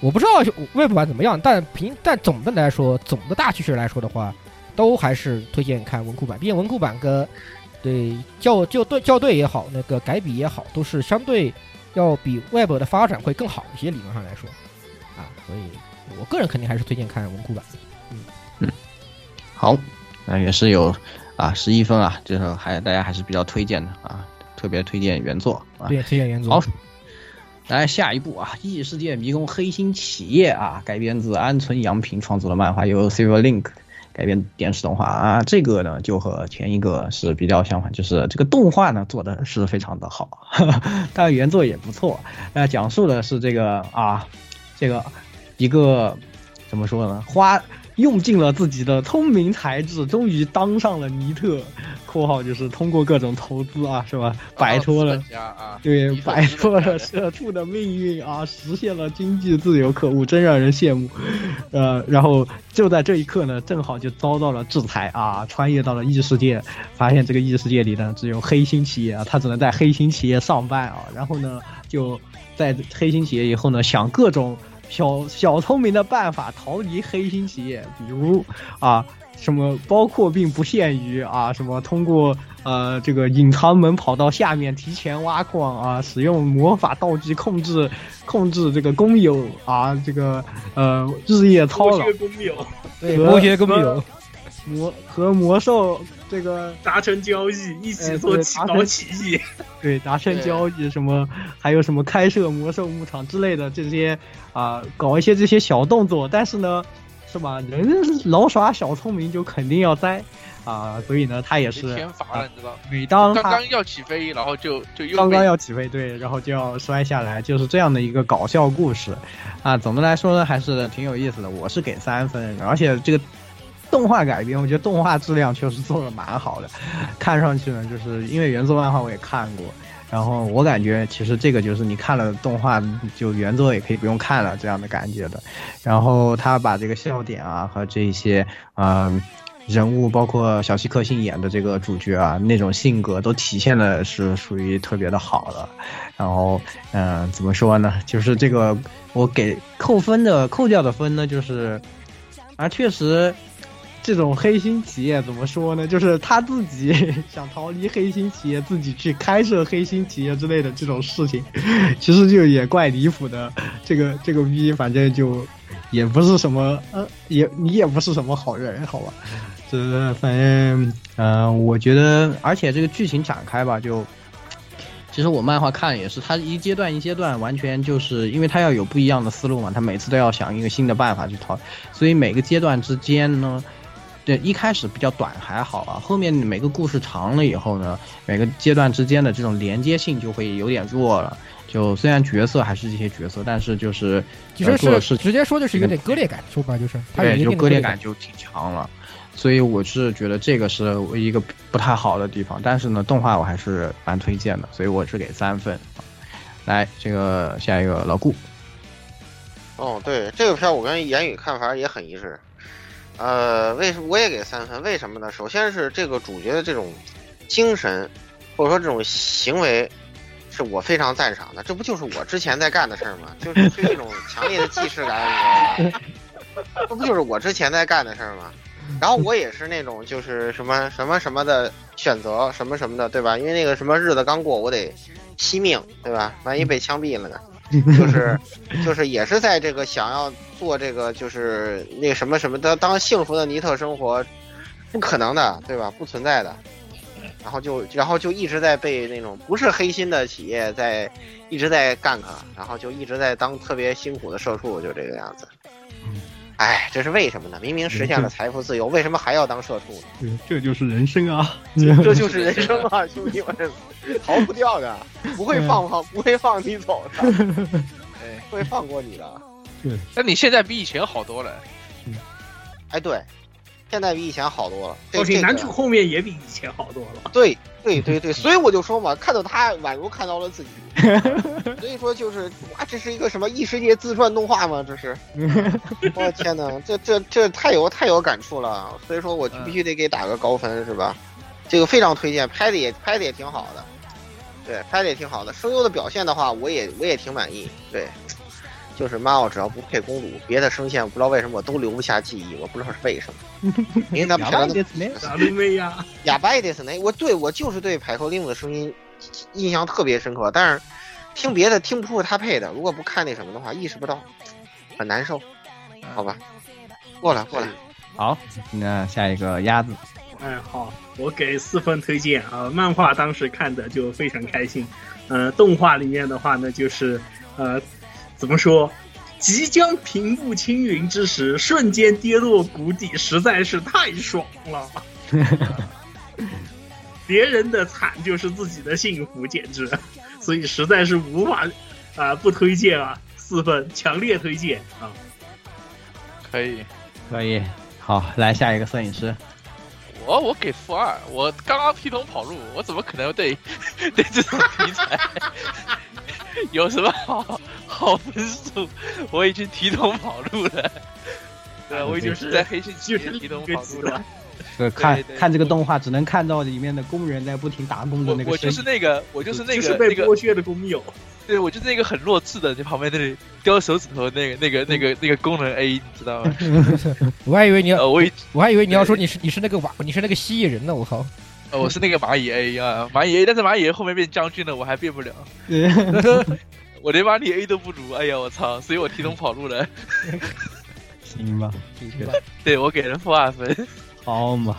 我不知道 Web 版怎么样，但凭但总的来说，总的大趋势来说的话，都还是推荐看文库版。毕竟文库版跟对校校对校对也好，那个改笔也好，都是相对要比 Web 的发展会更好一些。理论上来说，啊，所以我个人肯定还是推荐看文库版。好，那也是有啊十一分啊，就是还大家还是比较推荐的啊，特别推荐原作啊。对，推荐原作。好，来下一部啊，《异世界迷宫黑心企业》啊，改编自安村洋平创作的漫画，由 Silver Link 改编电视动画啊。这个呢，就和前一个是比较相反，就是这个动画呢做的是非常的好，但原作也不错。那讲述的是这个啊，这个一个怎么说呢，花。用尽了自己的聪明才智，终于当上了尼特（括号就是通过各种投资啊，是吧？摆脱了对，摆脱了社畜的命运啊，实现了经济自由，可恶，真让人羡慕。呃，然后就在这一刻呢，正好就遭到了制裁啊，穿越到了异世界，发现这个异世界里呢只有黑心企业啊，他只能在黑心企业上班啊，然后呢就在黑心企业以后呢想各种。小小聪明的办法逃离黑心企业，比如啊，什么包括并不限于啊，什么通过呃这个隐藏门跑到下面提前挖矿啊，使用魔法道具控制控制这个工友啊，这个呃日夜操劳，工友，对，剥削工友，魔和魔兽。这个达成交易，一起做起搞起义，对，达成交易什么，还有什么开设魔兽牧场之类的这些啊，搞一些这些小动作，但是呢，是吧？人老耍小聪明就肯定要栽啊，所以呢，他也是天罚了，你知道？每当刚刚要起飞，然后就就又刚刚要起飞，对，然后就要摔下来，就是这样的一个搞笑故事啊。总的来说呢，还是挺有意思的。我是给三分，而且这个。动画改编，我觉得动画质量确实做的蛮好的，看上去呢，就是因为原作漫画我也看过，然后我感觉其实这个就是你看了动画，就原作也可以不用看了这样的感觉的。然后他把这个笑点啊和这些嗯人物，包括小西克幸演的这个主角啊那种性格都体现的是属于特别的好的。然后嗯怎么说呢？就是这个我给扣分的扣掉的分呢，就是啊确实。这种黑心企业怎么说呢？就是他自己 想逃离黑心企业，自己去开设黑心企业之类的这种事情，其实就也怪离谱的。这个这个逼，反正就也不是什么，呃，也你也不是什么好人，好吧？这反正，嗯，我觉得，而且这个剧情展开吧，就其实我漫画看也是，他一阶段一阶段，完全就是因为他要有不一样的思路嘛，他每次都要想一个新的办法去逃，所以每个阶段之间呢。对，一开始比较短还好啊，后面每个故事长了以后呢，每个阶段之间的这种连接性就会有点弱了。就虽然角色还是这些角色，但是就是其实是直接说就是有点割裂感，说白就是对，就割裂感就挺强了。所以我是觉得这个是一个不太好的地方。但是呢，动画我还是蛮推荐的，所以我是给三分。来，这个下一个老顾。哦，对，这个片我跟言语看法也很一致。呃，为什么我也给三分？为什么呢？首先是这个主角的这种精神，或者说这种行为，是我非常赞赏的。这不就是我之前在干的事儿吗？就是对这种强烈的既视感，你知道吗？这不就是我之前在干的事儿吗？然后我也是那种就是什么什么什么的选择，什么什么的，对吧？因为那个什么日子刚过，我得惜命，对吧？万一被枪毙了呢？就是，就是也是在这个想要做这个，就是那什么什么的，当幸福的尼特生活，不可能的，对吧？不存在的。然后就，然后就一直在被那种不是黑心的企业在一直在干他，然后就一直在当特别辛苦的社畜，就这个样子。哎，这是为什么呢？明明实现了财富自由，为什么还要当社畜呢？对，这就是人生啊！这 就是人生啊，兄弟们，逃不掉的，不会放放，不会放你走的，哎，会放过你的。对，那你现在比以前好多了。哎，对。现在比以前好多了，而且男主后面也比以前好多了。对对对对，所以我就说嘛，看到他宛如看到了自己。所以说就是哇，这是一个什么异世界自传动画吗？这是，我天哪，这这这太有太有感触了。所以说我必须得给打个高分，是吧？这个非常推荐，拍的也拍的也挺好的，对，拍的也挺好的。声优的表现的话，我也我也挺满意。对，就是妈，我只要不配公主，别的声线我不知道为什么我都留不下记忆，我不知道是为什么。因为他们配的咋都没呀？哑巴的是哪？我对我就是对派头令子的声音印象特别深刻，但是听别的听不出他配的，如果不看那什么的话，意识不到，很难受。好吧，过了过了，好，那下一个鸭子。哎，好，我给四分推荐啊！漫画当时看的就非常开心，呃，动画里面的话呢，就是呃，怎么说，即将平步青云之时，瞬间跌落谷底，实在是太爽了。别人的惨就是自己的幸福，简直，所以实在是无法啊不推荐啊！四分，强烈推荐啊！可以，可以，好，来下一个摄影师。我我给负二，我刚刚劈头跑路，我怎么可能对 对这种题材 有什么好好分数？我已经提桶跑路了，对，我已经是在黑心企业提桶跑路了。对，看看这个动画，只能看到里面的工人在不停打工的那个。我就是那个，我就是那个，就是被剥削的工友。对，我就是那个很弱智的，就旁边那里叼手指头那个、那个、那个、那个工人 A，你知道吗？我还以为你要，我我还以为你要说你是你是那个瓦，你是那个蜥蜴人呢，我靠！呃，我是那个蚂蚁 A 啊，蚂蚁 A，但是蚂蚁 A 后面变将军了，我还变不了。我连把你 A 都不如，哎呀，我操！所以我提桶跑路了。行吧，对我给了负二分。好嘛，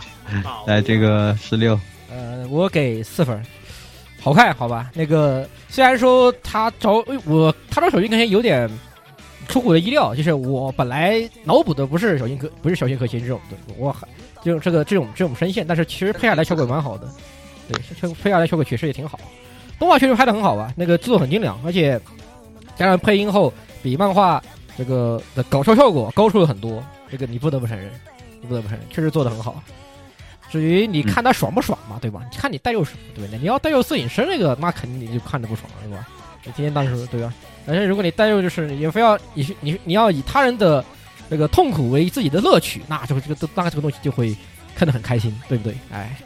来这个十六，呃，我给四分。好看，好吧。那个虽然说他找我，他招手心可能有点出乎我的意料。就是我本来脑补的不是小心可不是小心可心这种的，我就这个这种这种声线，但是其实配下来效果蛮好的。对，配下来效果确实也挺好。动画确实拍的很好吧，那个制作很精良，而且加上配音后比漫画这个的搞笑效果高出了很多。这个你不得不承认，你不得不承认，确实做的很好。至于你看他爽不爽嘛，对吧？看你带入什么，对不对？你要带入摄影师那个，那肯定你就看着不爽了，对吧？你今天当时，对吧？而且如果你带入就是你非要你你你要以他人的那个痛苦为自己的乐趣，那就会这个都那这个东西就会看得很开心，对不对？哎，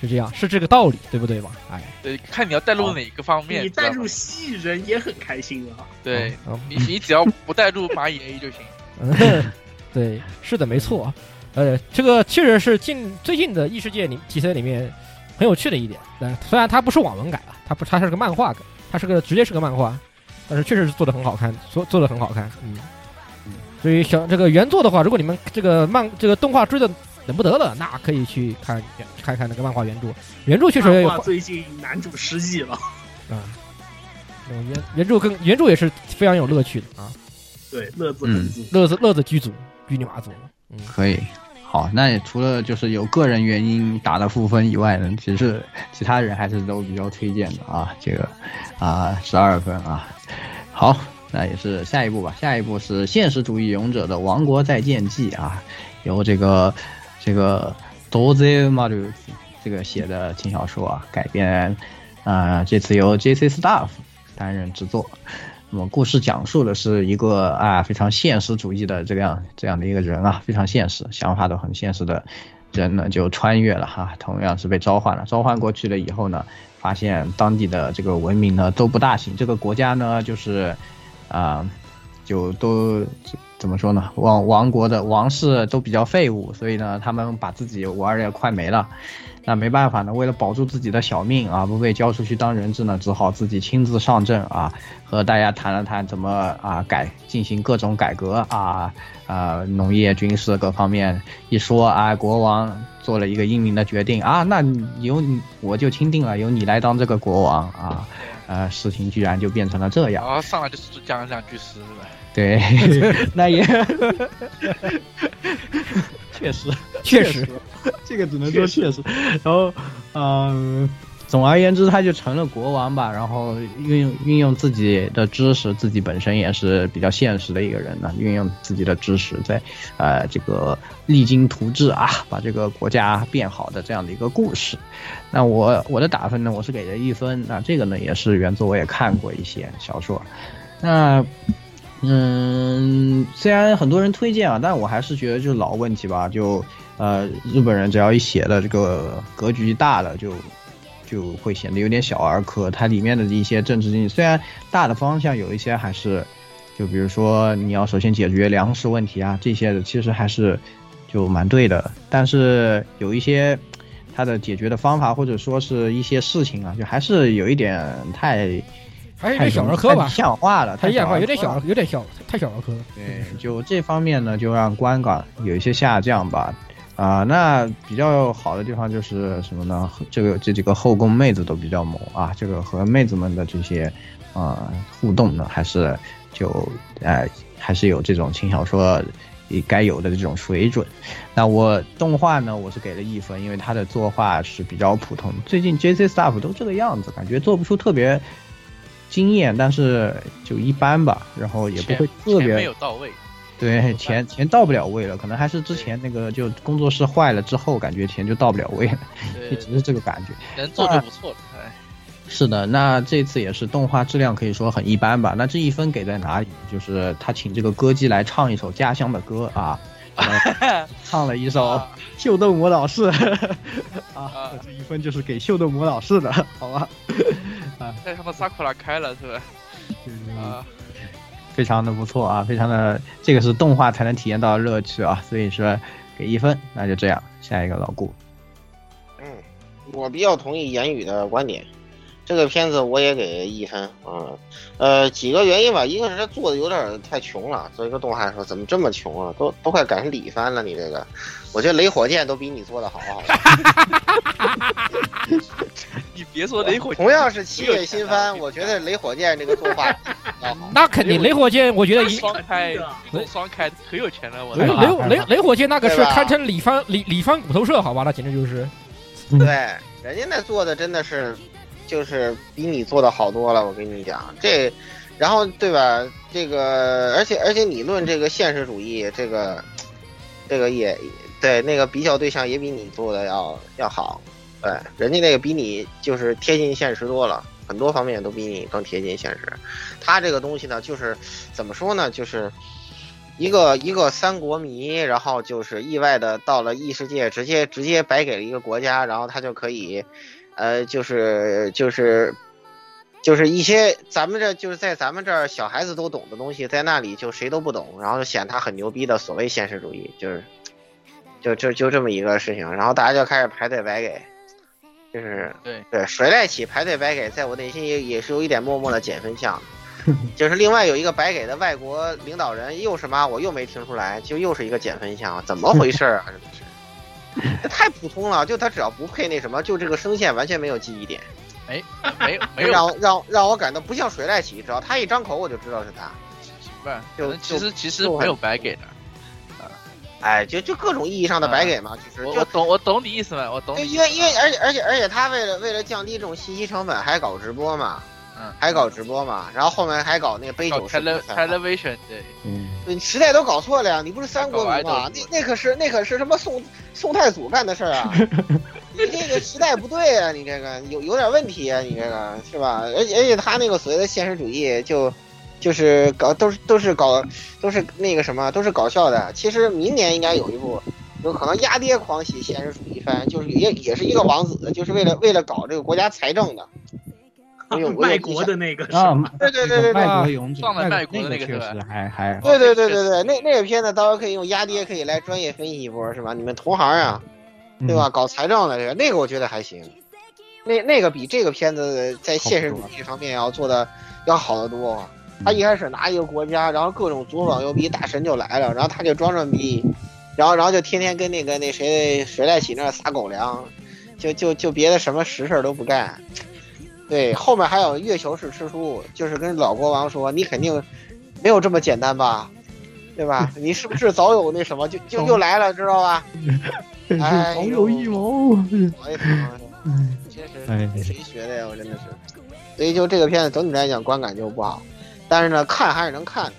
是这样，是这个道理，对不对嘛？哎，对，看你要带入哪个方面。你带入蜥蜴人也很开心啊。对，你你只要不带入蚂蚁 A 就行。对，是的，没错。呃，这个确实是近最近的异世界里题材里面很有趣的一点。但虽然它不是网文改啊，它不，它是个漫画改，它是个直接是个漫画，但是确实是做的很好看，做做的很好看。嗯，所以小这个原作的话，如果你们这个漫这个动画追的等不得了，那可以去看看看那个漫画原著。原著确实有最近男主失忆了。啊，原原著跟原著也是非常有乐趣的啊。对，乐子很足，乐子乐子居足，居你妈足。嗯，可以。好，那除了就是有个人原因打的负分以外呢，其实其他人还是都比较推荐的啊。这个啊，十二分啊。好，那也是下一步吧。下一步是《现实主义勇者的王国再见记》啊，由这个这个 Doze Maru 这个写的轻小说啊改编啊，这次由 J.C. Staff 担任制作。那么故事讲述的是一个啊非常现实主义的这样这样的一个人啊，非常现实，想法都很现实的人呢，就穿越了哈，同样是被召唤了，召唤过去了以后呢，发现当地的这个文明呢都不大行，这个国家呢就是啊，就都怎么说呢，王王国的王室都比较废物，所以呢，他们把自己玩的也快没了。那没办法呢，为了保住自己的小命啊，不被交出去当人质呢，只好自己亲自上阵啊，和大家谈了谈怎么啊改进行各种改革啊啊农业、军事各方面一说啊，国王做了一个英明的决定啊，那由我就钦定了，由你来当这个国王啊，呃，事情居然就变成了这样。啊，上来就是讲两句诗对，那也确实确实。这个只能说确实，然后，嗯，总而言之，他就成了国王吧。然后运用运用自己的知识，自己本身也是比较现实的一个人呢。运用自己的知识，在呃这个励精图治啊，把这个国家变好的这样的一个故事。那我我的打分呢，我是给了一分。那这个呢，也是原作我也看过一些小说。那嗯，虽然很多人推荐啊，但我还是觉得就是老问题吧，就。呃，日本人只要一写的这个格局大了，就就会显得有点小儿科。它里面的一些政治经济，虽然大的方向有一些还是就比如说你要首先解决粮食问题啊，这些的其实还是就蛮对的。但是有一些它的解决的方法或者说是一些事情啊，就还是有一点太还是有点小儿科吧太理，想化了，太理想化，有点小，有点小，太小儿科了。对，就这方面呢，就让观感有一些下降吧。啊、那比较好的地方就是什么呢？这个这几个后宫妹子都比较萌啊，这个和妹子们的这些啊、互动呢，还是就呃还是有这种轻小说也该有的这种水准。那我动画呢，我是给了一分，因为它的作画是比较普通。最近 J C Staff 都这个样子，感觉做不出特别惊艳，但是就一般吧，然后也不会特别没有到位，对，钱钱到不了位了，可能还是之前那个就工作室坏了之后，感觉钱就到不了位了，一对 直是这个感觉。能做就不错了。哎，是的，那这次也是动画质量可以说很一般吧。那这一分给在哪里？就是他请这个歌姬来唱一首家乡的歌啊，呃唱了一首《秀逗魔导士》啊，这一分就是给秀逗魔导士的，好吧？带上的萨库拉开了是吧？啊，非常的不错啊，非常的这个是动画才能体验到的乐趣啊，所以说给一分，那就这样，下一个老顾。嗯，我比较同意言语的观点，这个片子我也给一分啊。呃，几个原因吧，一个是他做的有点太穷了，作为一个动画来说，怎么这么穷啊？都都快赶上李番了，你这个，我觉得雷火箭都比你做的好好吧。你别说雷火箭，同样是七月新番，我觉得雷火箭这个作画要好。那肯定雷火箭，我觉得一双开，双开可有钱了，我雷雷雷雷火箭那个是堪称李帆李李帆骨头社，好吧，那简直就是。对，人家那做的真的是，就是比你做的好多了。我跟你讲，这，然后对吧？这个，而且而且你论这个现实主义，这个，这个也对那个比较对象也比你做的要要好。对，人家那个比你就是贴近现实多了，很多方面都比你更贴近现实。他这个东西呢，就是怎么说呢，就是。一个一个三国迷，然后就是意外的到了异世界，直接直接白给了一个国家，然后他就可以，呃，就是就是就是一些咱们这就是在咱们这儿小孩子都懂的东西，在那里就谁都不懂，然后就显他很牛逼的所谓现实主义，就是就就就这么一个事情，然后大家就开始排队白给，就是对对谁在一起排队白给，在我内心也也是有一点默默的减分项。就是另外有一个白给的外国领导人，又是嘛？我又没听出来，就又是一个减分项，怎么回事儿啊？这是，这 太普通了。就他只要不配那什么，就这个声线完全没有记忆点，没没有没有让让让我感到不像水濑起，只要他一张口我就知道是他。不是，就其实其实没有白给的。哎，就就各种意义上的白给嘛，就是就我我懂我懂你意思嘛，我懂对，你。因为因为而且而且而且他为了为了降低这种信息成本，还搞直播嘛，嗯，还搞直播嘛，然后后面还搞那个杯酒 television 对，嗯，你，时代都搞错了呀！你不是三国吗？那那可是那可是什么宋宋太祖干的事儿啊！你这个时代不对啊！你这个有有点问题啊！你这个是吧？而且而且他那个所谓的现实主义就就是搞都是都是搞都是那个什么都是搞笑的。其实明年应该有一部有可能压爹狂喜现实主义番，就是也也是一个王子，就是为了为了搞这个国家财政的。我有卖国的那个是啊吗？，对对对对对卖国勇者，上了卖那国的那个确实还还对对对对对，那那个片子到时候可以用压爹可以来专业分析一波，是吧？你们同行啊，嗯对吧？搞财政的这个，那个我觉得还行，那那个比这个片子在现实主义方面要做的要好得多。他一开始拿一个国家，然后各种左膀右臂，大神就来了，然后他就装装逼，然后然后就天天跟那个那谁谁在一起那撒狗粮，就就就别的什么实事都不干。对，后面还有月球式吃书，就是跟老国王说，你肯定没有这么简单吧，对吧？你是不是早有那什么，就就又来了，知道吧？哎早有预谋。我也疼，真 哎是谁学的呀？我真的是，所以就这个片子整体来讲观感就不好，但是呢，看还是能看，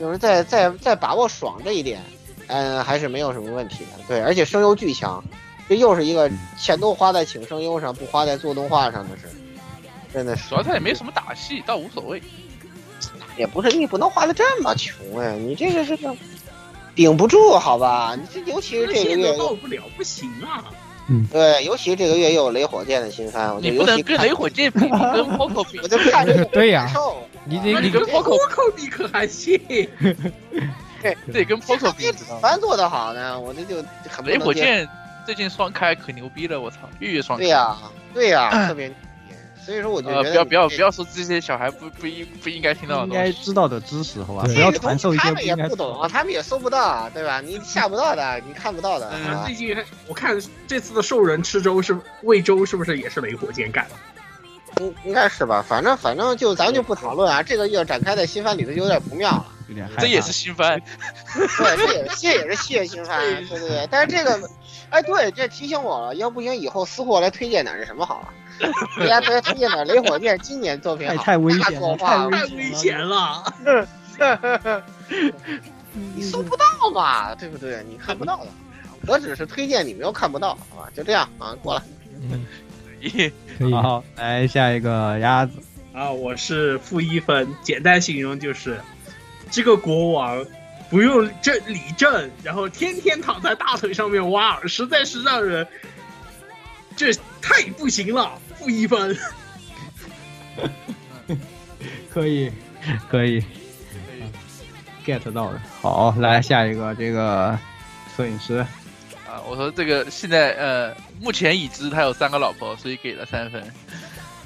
就是在在在把握爽这一点，嗯，还是没有什么问题的。对，而且声优巨强，这又是一个钱都花在请声优上，不花在做动画上的事，真的是主要他也没什么打戏，倒无所谓。也不是你不能画的这么穷啊，你这个是顶不住，好吧？你这尤其是这个月到不了，不行啊！对，尤其是这个月又有雷火箭的新番，我就你不能跟尤其看雷火箭比，跟 Poco 比我，就看这个 对呀难受你你你你跟 Poco 扣你可还行？这跟 Poco 比？番做的好呢，我这就很雷。火箭最近双开可牛逼了，我操，月月双开。对呀、对呀、特别。所以说我就呃，觉得不要不要不要说这些小孩不不应不应该听到的应东西。该知道的知识，好吧？对不要这个传授一东西他们也些不应该不懂啊，他们也搜不到啊，对吧？你下不到的，你看不到的，好呃，吧最近我看这次的兽人吃粥是魏州，是不是也是雷火箭干的？应应该是吧？反正反正就咱就不讨论啊，这个要展开在新番里头就有点不妙了。有点。这也是新番，对，这也这也是系列新番，对对对。但是这个，哎，对，这提醒我了，要不行以后私货来推荐点是什么好啊？大家推推荐点雷火剑今年作品好，太太危险了，太太危险了！你搜不到嘛，对不对？你看不到的，我只是推荐你们又看不到，好吧？就这样啊，过了。嗯咦可以，好，来下一个鸭子，啊，我是负一分，简单形容就是这个国王不用正理政，然后天天躺在大腿上面挖耳，实在是让人这太不行了，负一分。可以，可以 get 到了。好，来下一个这个摄影师，啊，我说这个现在呃，目前已知他有三个老婆，所以给了三分。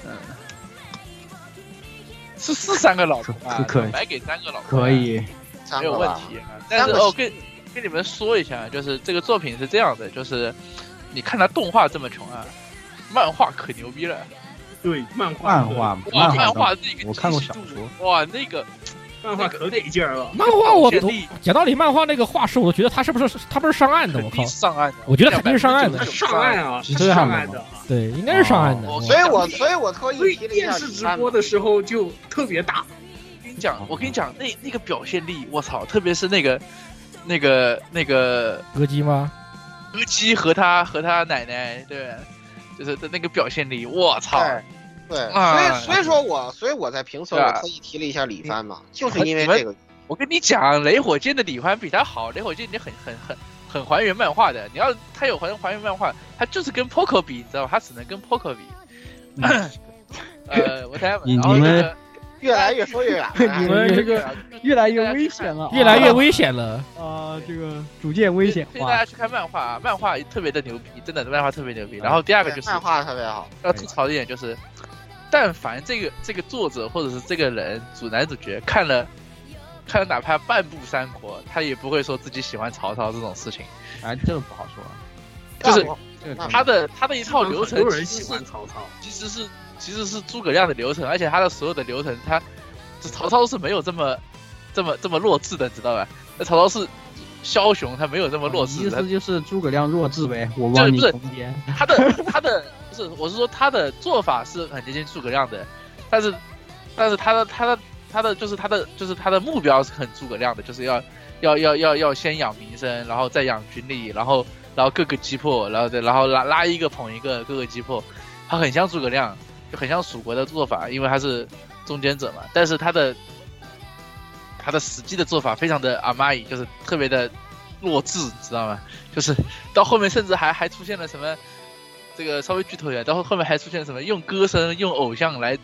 嗯，是是三个老婆啊，可可白给三个老婆，可，以，没有问题啊。但是哦，跟跟你们说一下，就是这个作品是这样的，就是你看他动画这么穷啊，漫画可牛逼了。对，漫画漫画哇，漫漫画画那个我看过小说，哇，那个漫画可得劲儿了。漫画我讲道理，漫画那个画师，我都觉得他是不是他不是上岸的？我靠上岸的，我觉得肯定是上岸的上岸啊，是上岸的。对，应该是上岸的。哦所以我所以我特意电视直播的时候就特别大。我跟你讲，我跟你讲，那那个表现力，我操，特别是那个那个那个歌姬吗？歌姬和他和他奶奶，对，就是的那个表现力，我操，对所以所以说我所以我在评测我特意提了一下李帆嘛，就是因为这个。我跟你讲，雷火箭的李帆比他好，雷火箭已经很很很很还原漫画的。你要他有还还原漫画，他就是跟 Poco 比，你知道吧？他只能跟 Poco 比。呃，我猜，你然后你们那个越来越说越远了。你们这个越来越 危险了，越来越危险了。啊，这个逐渐危险化推荐大家。去看漫画，啊，漫画特别的牛逼，真的漫画特别牛逼。然后第二个就是漫画特别好，要吐槽的一点就是，但凡这个这个作者或者是这个人主男主角看了看了哪怕半部三国，他也不会说自己喜欢曹操这种事情。哎，这个不好说。就是他的他的一套流程。其实是其实是诸葛亮的流程，而且他的所有的流程，他这曹操是没有这么这么这么弱智的，你知道吧？那曹操是枭雄，他没有这么弱智的意思。就是诸葛亮弱智呗，我帮你就是。他的他的不是，我是说他的做法是很接近诸葛亮的，但是但是他的他的他的就是他的就是他的目标是很诸葛亮的，就是要要要要要先养民生，然后再养军力，然后然后各个击破，然后再然后拉拉一个捧一个，各个击破，他很像诸葛亮，就很像蜀国的做法，因为他是中间者嘛，但是他的他的实际的做法非常的阿玛伊，就是特别的弱智，你知道吗？就是到后面甚至还还出现了什么，这个稍微剧透一下，到后后面还出现什么用歌声、用偶像来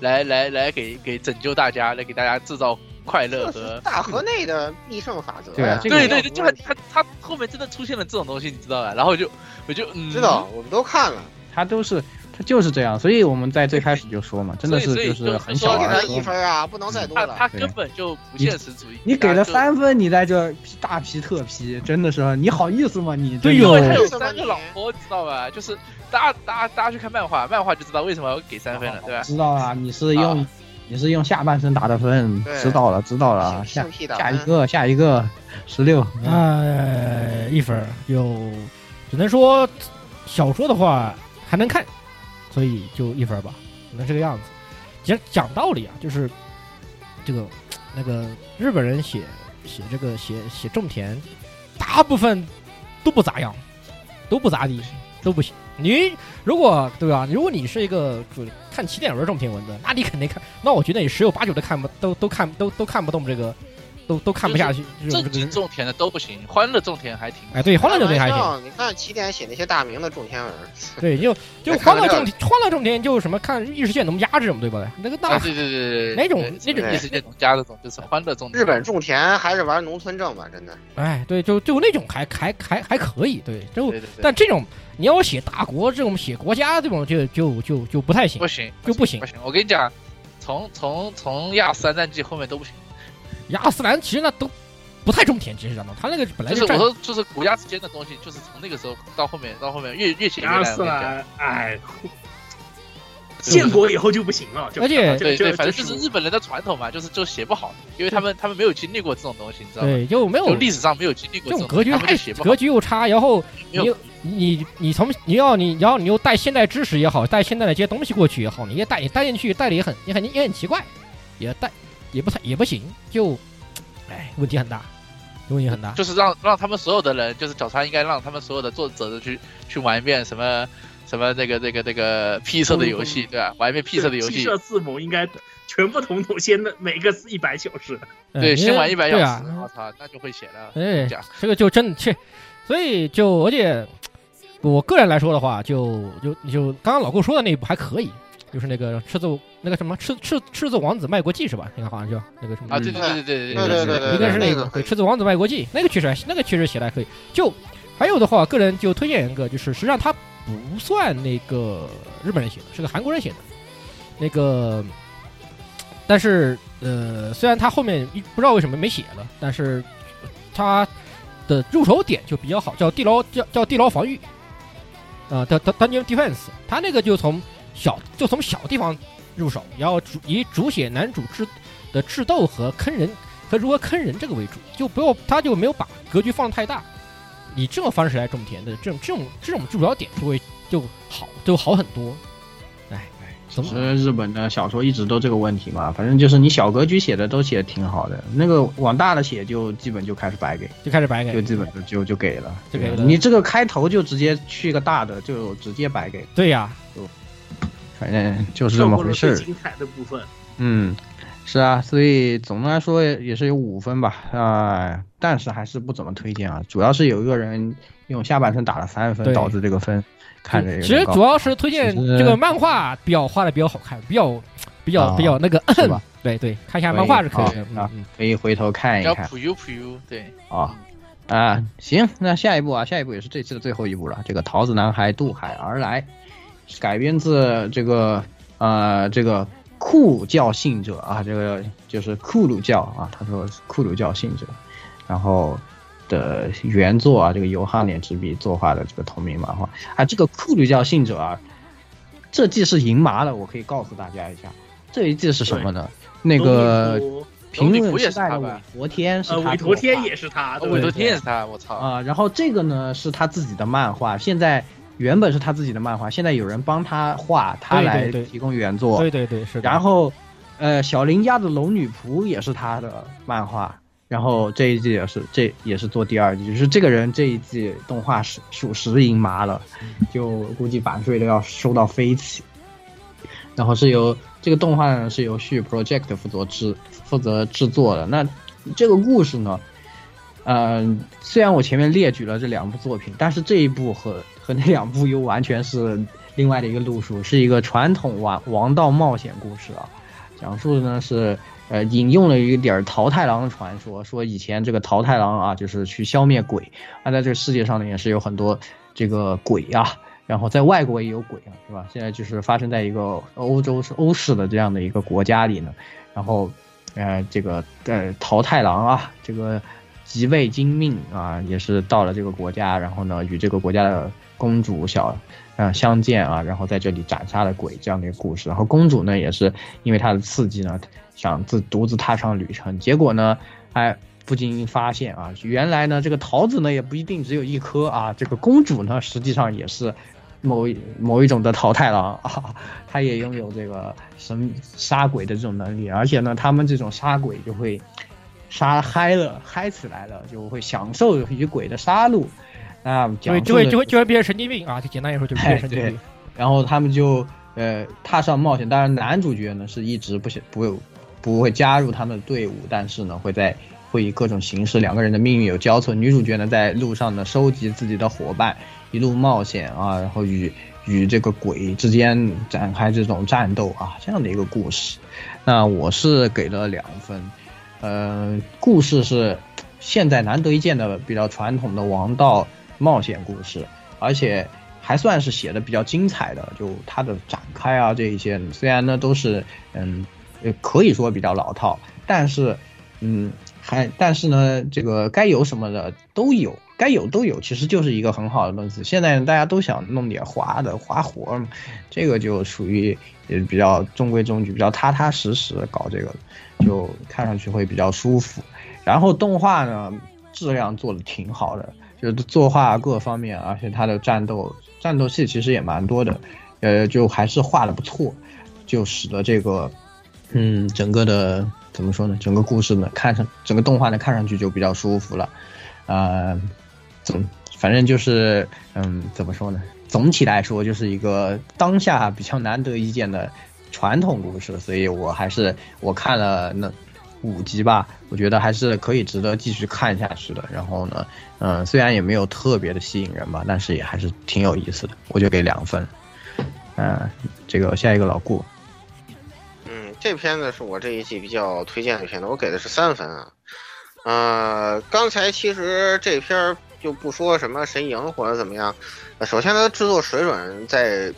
来来来给给拯救大家，来给大家制造快乐和。大河内的必胜法则。对啊这个对对对，就他他他后面真的出现了这种东西，你知道吧？然后就我就嗯，知道，我们都看了。他都是他就是这样，所以我们在最开始就说嘛，真的是就是很就小儿科给他一。分啊，不能再多了。他他根本就不现实主义。你给了三分，你在这批大批特批，真的是你好意思吗？你对哟因为他有三个老婆，知道吧？就是大家大家大家去看漫画，漫画就知道为什么要给三分了，对吧？知道啊，你是用、啊你是用下半身打的分，知道了知道了，下下一个下一个十六，呃，一分有，只能说小说的话还能看，所以就一分儿吧，只能这个样子。其实讲道理啊，就是这个那个日本人写写这个写写种田，大部分都不咋样，都不咋地，都不行。你如果对吧？如果你是一个就看起点文种田文的，那你肯定看，那我觉得你十有八九都看不都都看都都看不懂这个都都看不下去。这种正经种田的都不行，欢乐种田还挺。哎，对，欢乐种田还行。你看起点写那些大名的种田文，对，就就哎欢乐种田，欢乐种田就什么看异世界农家这种，对吧？那个大啊，对对对对，哪种对那种异世界农家那种就是欢乐种田。日本种田还是玩农村政吧，真的。哎，对，就就那种还还还还可以，对，就对对对，但这种你要写大国这种写国家这种就就就就不太行不，行就不行不。行。我跟你讲，从从从亚斯兰战记后面都不行。亚斯兰其实那都不太种田，其实讲到他那个本来就是我说就是国家之间的东西，就是从那个时候到后面到后面越越写越亚烂。斯兰，哎，建国以后就不行了，而且对对，反正就是日本人的传统嘛，就是就写不好，因为他们他们没有经历过这种东西，你知道吗？对，就没有历史上没有经历过这种种格局太格。局又差，然后你又你你从你要你然后你又带现代知识也好，带现代的这些东西过去也好，你也带你带进去带的也很也很也很奇怪，也带也不太也不行，就哎问题很大，问题很大。就是让让他们所有的人，就是角川应该让他们所有的作者去去玩一遍什么什么那个那个那个 P 色的游戏，对吧？玩一遍 P 色的游戏，P 色字母应该全部统统先每个一百小时。对，嗯先玩一百小时，我操，那就会写了。哎讲，这个就真的切，所以就而且我个人来说的话，就就就刚刚老顾说的那一部还可以，就是那个赤子那个什么赤赤赤子王子卖国记是吧？那个好像叫那个什么啊，对对对对对对对对对应该是那个对《赤子王子卖国记》，那个确实还那个确实写的还可以。就还有的话，个人就推荐一个，就是实际上他不算那个日本人写的，是个韩国人写的。那个，但是呃，虽然他后面一不知道为什么没写了，但是他的入手点就比较好，叫地牢叫叫地牢防御啊，叫叫 Dungeon Defense。他那个就从小就从小地方入手，然后主以主写男主智的智斗和坑人和如何坑人这个为主，就不要他就没有把格局放得太大，以这种方式来种田的这种这种这种主要点就会就好就好很多。哎，怎么其实日本的小说一直都这个问题嘛，反正就是你小格局写的都写的挺好的，那个往大了写就基本就开始白给，就开始白给。就？基本就就就给了，就给了。你这个开头就直接去个大的，就直接白给，对呀，反正就是这么回事。精彩的部分。嗯，是啊，所以总的来说也是有五分吧，啊、但是还是不怎么推荐啊，主要是有一个人用下半身打了三分，导致这个分看着有其点高实主要是推荐这个漫画比较画的比较好看，比较比较啊比较那个是吧，对对，看一下漫画是可以的。嗯啊嗯，可以回头看一看叫普优普优，对，啊。啊，行，那下一步啊，下一步也是这期的最后一步了。这个桃子男孩渡海而来，是改编自这个呃这个库教信者啊，这个就是库鲁教啊，他说是库鲁教信者，然后的原作啊，这个由哈脸执笔作画的这个同名漫画。啊，这个库鲁教信者啊，这季是赢麻了，我可以告诉大家一下，这一季是什么呢？那个东野评龙女仆也论时代他吧？韦陀天是呃，他韦陀天也是他，韦陀天也是他，我操，啊、然后这个呢是他自己的漫画，现在原本是他自己的漫画，现在有人帮他画，他来提供原作。对对对是的。然后，呃，小林家的龙女仆也是他的漫画，然后这一季也是这也是做第二季，就是这个人这一季动画是属实赢麻了，就估计版税都要收到飞起。然后是由这个动画呢是由旭 Project 负责制负责制作的。那这个故事呢，嗯、虽然我前面列举了这两部作品，但是这一部和和那两部又完全是另外的一个路数，是一个传统王王道冒险故事啊。讲述的呢是呃引用了一点儿桃太郎的传说，说以前这个桃太郎啊，就是去消灭鬼，那在这个世界上呢也是有很多这个鬼啊，然后在外国也有鬼啊，是吧？现在就是发生在一个欧洲是欧式的这样的一个国家里呢，然后呃这个呃桃太郎啊，这个即位精命啊，也是到了这个国家，然后呢与这个国家的公主小。呃，相见啊，然后在这里斩杀了鬼这样的一个故事。然后公主呢，也是因为她的刺激呢，想自独自踏上旅程。结果呢，哎，不经发现啊，原来呢，这个桃子呢也不一定只有一颗啊。这个公主呢，实际上也是某一某一种的桃太郎啊，她也拥有这个神杀鬼的这种能力。而且呢，他们这种杀鬼就会杀嗨了，嗨起来了，就会享受与鬼的杀戮。那就会讲就会就会就会变成神经病啊！就简单来说就是变成神经病。然后他们就呃踏上冒险。当然，男主角呢是一直不想不不会加入他们的队伍，但是呢会在会以各种形式，两个人的命运有交错。女主角呢，在路上呢收集自己的伙伴，一路冒险啊，然后与与这个鬼之间展开这种战斗啊，这样的一个故事。那我是给了两分，呃，故事是现在难得一见的比较传统的王道冒险故事，而且还算是写的比较精彩的，就它的展开啊这一些，虽然呢都是嗯，呃可以说比较老套，但是嗯还但是呢这个该有什么的都有。该有都有，其实就是一个很好的东西。现在大家都想弄点花的花活嘛，这个就属于也比较中规中矩，比较踏踏实实搞这个，就看上去会比较舒服。然后动画呢，质量做的挺好的，就是作画各方面，而且它的战斗战斗戏其实也蛮多的，呃，就还是画的不错，就使得这个，嗯，整个的怎么说呢？整个故事呢，看上整个动画呢，看上去就比较舒服了，啊。总反正就是，嗯，怎么说呢？总体来说，就是一个当下比较难得一见的传统故事，所以我还是我看了那五集吧，我觉得还是可以值得继续看下去的。然后呢，嗯，虽然也没有特别的吸引人吧，但是也还是挺有意思的，我就给两分。嗯，这个下一个老顾，嗯，这片子是我这一季比较推荐的片子，我给的是三分啊。呃，刚才其实这片儿。就不说什么谁赢或者怎么样，首先它的制作水准在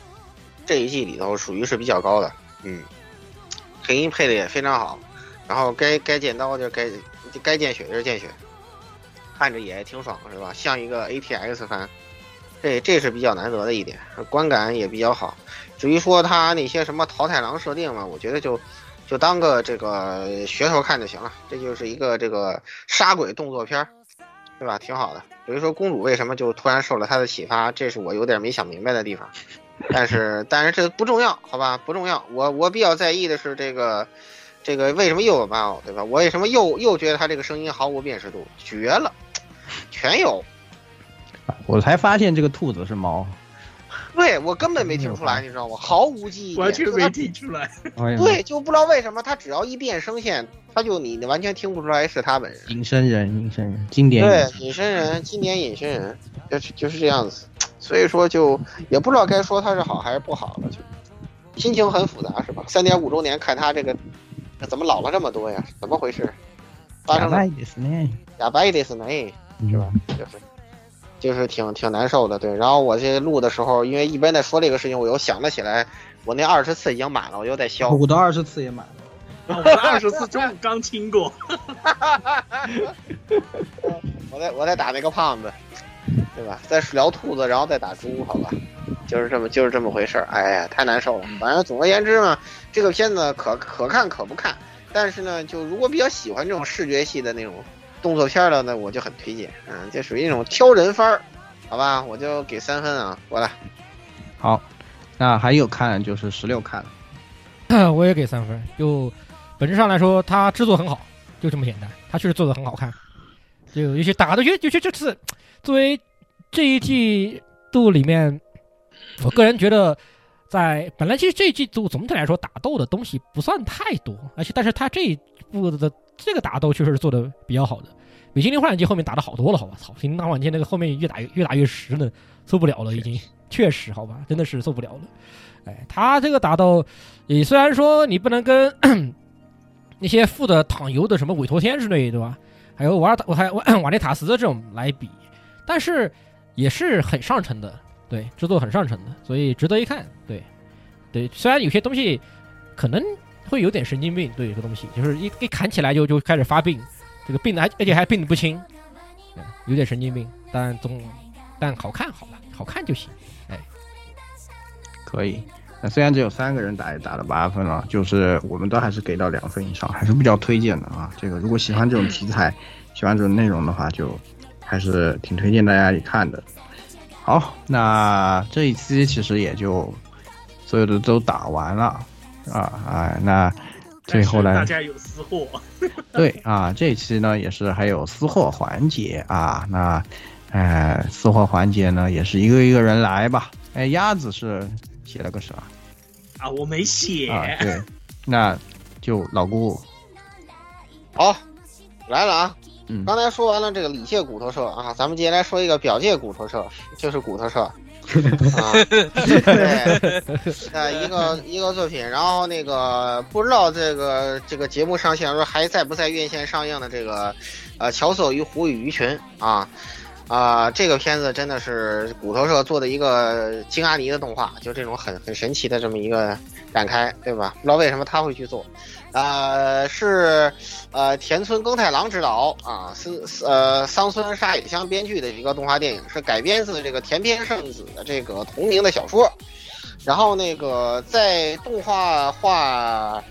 这一季里头属于是比较高的，嗯，配音配的也非常好，然后该该见刀就该该见血就是见血，看着也挺爽是吧？像一个 ATX 番，这这是比较难得的一点，观感也比较好。至于说他那些什么桃太郎设定嘛，我觉得就就当个这个噱头看就行了，这就是一个这个杀鬼动作片，对吧？挺好的。比如说公主为什么就突然受了他的启发，这是我有点没想明白的地方。但是但是这不重要，好吧，不重要。我我比较在意的是这个这个为什么又有猫，对吧？我为什么又又觉得他这个声音毫无辨识度，绝了，全有。我才发现这个兔子是猫。对我根本没听出来，你知道吗？毫无记忆，完全没听出来。对，就不知道为什么他只要一变声线，他就你完全听不出来是他本人。隐身人，隐身人，经典。对，隐身人，经典隐身人，就是就是这样子。所以说，就也不知道该说他是好还是不好了，就心情很复杂，是吧？三点五周年看他这个，怎么老了这么多呀？怎么回事？发生了？哑巴的是呢，是吧？就是。就是挺挺难受的，对。然后我这录的时候，因为一边在说这个事情，我又想了起来，我那二十次已经满了，我又在消。我的二十次也满了，我的二十次中午刚清过。我在我在打那个胖子，对吧？再聊兔子，然后再打猪，好吧？就是这么就是这么回事儿。哎呀，太难受了。反正总而言之嘛，这个片子可可看可不看，但是呢，就如果比较喜欢这种视觉系的那种。动作片的呢，我就很推荐，嗯，这属于那种挑人番儿，好吧，我就给三分啊，过来。好，那还有看就是十六看了，我也给三分。就本质上来说，它制作很好，就这么简单，它确实做的很好看。就有些打的，就就就这次作为这一季度里面，我个人觉得，在本来其实这一季度总体来说打斗的东西不算太多，而且但是他这一部的。这个打斗确实是做的比较好的，比精灵幻境后面打的好多了，好吧？操，精灵大幻境那个后面越打越越打越实了，受不了了，已经确实好吧，真的是受不了了。哎，他这个打斗，你虽然说你不能跟 那些富的躺游的什么韦陀天之类，对吧？还有瓦尔塔，我还瓦瓦内塔斯这种来比，但是也是很上乘的，对，制作很上乘的，所以值得一看。对，对，虽然有些东西可能。会有点神经病，对这个东西，就是一一砍起来就就开始发病，这个病的还而且还病的不轻，有点神经病，但总但好看，好吧，好看就行，哎，可以。那虽然只有三个人打，也打了八分了，就是我们都还是给到两分以上，还是比较推荐的啊。这个如果喜欢这种题材，喜欢这种内容的话，就还是挺推荐大家去看的。好，那这一期其实也就所有的都打完了。啊啊，那最后呢？大家有私货。对啊，这一期呢也是还有私货环节啊。那，呃，私货环节呢也是一个一个人来吧。哎，鸭子是写了个啥？啊，我没写。啊，对，那就老顾。好，来了啊！嗯。刚才说完了这个里界骨头社啊，咱们接下来说一个表界骨头社，就是骨头社。啊，对，呃，一个一个作品，然后那个不知道这个这个节目上线的时候还在不在院线上映的这个呃《乔叟与虎与鱼群》啊啊、这个片子真的是骨头社做的一个金阿尼的动画，就这种很很神奇的这么一个展开，对吧？不知道为什么他会去做，呃，是呃田村耕太郎执导啊，是呃桑村沙野香编剧的一个动画电影，是改编自这个田边圣子的这个同名的小说。然后那个在动画化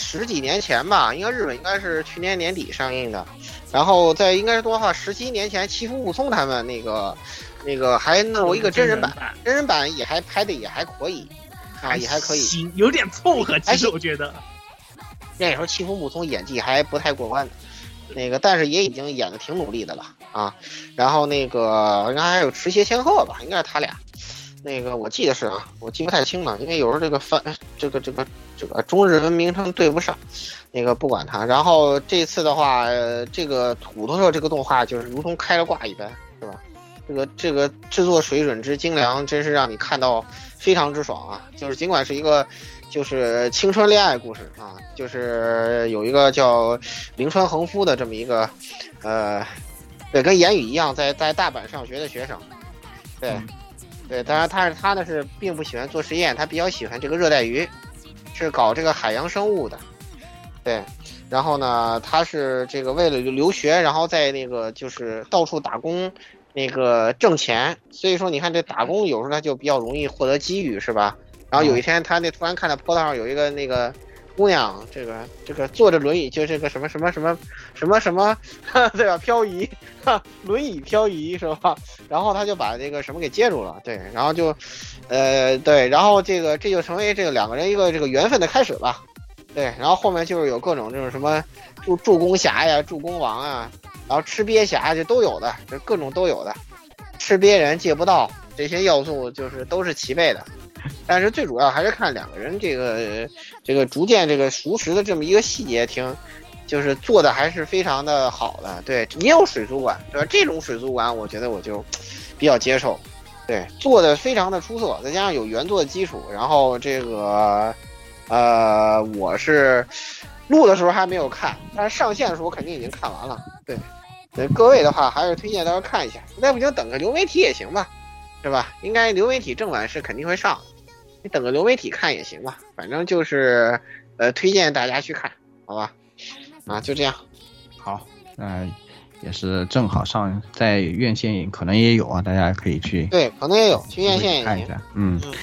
十几年前吧，应该日本应该是去年年底上映的。然后在应该是动画化十七年前，欺负武松他们那个那个还弄过一个真人版，真人版也还拍的也还可以啊，也还可以。行，有点凑合，其实我觉得。那时候欺负木聪演技还不太过关，那个但是也已经演的挺努力的了啊。然后那个应该还有池胁千鹤吧，应该是他俩。那个我记得是啊，我记不太清了，因为有时候这个翻这个这个这个中日文名称对不上，那个不管它。然后这次的话，这个土豆社这个动画就是如同开了挂一般，是吧？这个这个制作水准之精良，真是让你看到非常之爽啊！就是尽管是一个就是青春恋爱故事啊，就是有一个叫铃川恒夫的这么一个呃，对，跟言语一样，在在大阪上学的学生，对。对，当然他是他呢是并不喜欢做实验，他比较喜欢这个热带鱼，是搞这个海洋生物的。对，然后呢，他是这个为了留学，然后在那个就是到处打工，那个挣钱。所以说，你看这打工有时候他就比较容易获得机遇，是吧？然后有一天他那突然看到坡道上有一个那个姑娘，这个这个坐着轮椅，就这个什么什么什么什么什么，对吧？漂移，轮椅漂移是吧？然后他就把这个什么给接住了，对，然后就，呃，对，然后这个这就成为这个两个人一个这个缘分的开始吧，对，然后后面就是有各种这种什么助助攻侠呀、助攻王啊，然后吃瘪侠就都有的，这各种都有的，吃瘪人借不到这些要素就是都是齐备的。但是最主要还是看两个人这个这个逐渐这个熟识的这么一个细节，挺就是做的还是非常的好的。对，也有水族馆，对吧？这种水族馆我觉得我就比较接受。对，做的非常的出色，再加上有原作的基础，然后这个呃，我是录的时候还没有看，但是上线的时候肯定已经看完了。对，对，各位的话还是推荐大家看一下，实在不行等个流媒体也行吧，是吧？应该流媒体正版是肯定会上的。你等个流媒体看也行吧，反正就是，呃，推荐大家去看，好吧？啊，就这样。好，那、也是正好上在院线可能也有啊，大家可以去对，可能也有，去院线也。看一下。嗯嗯，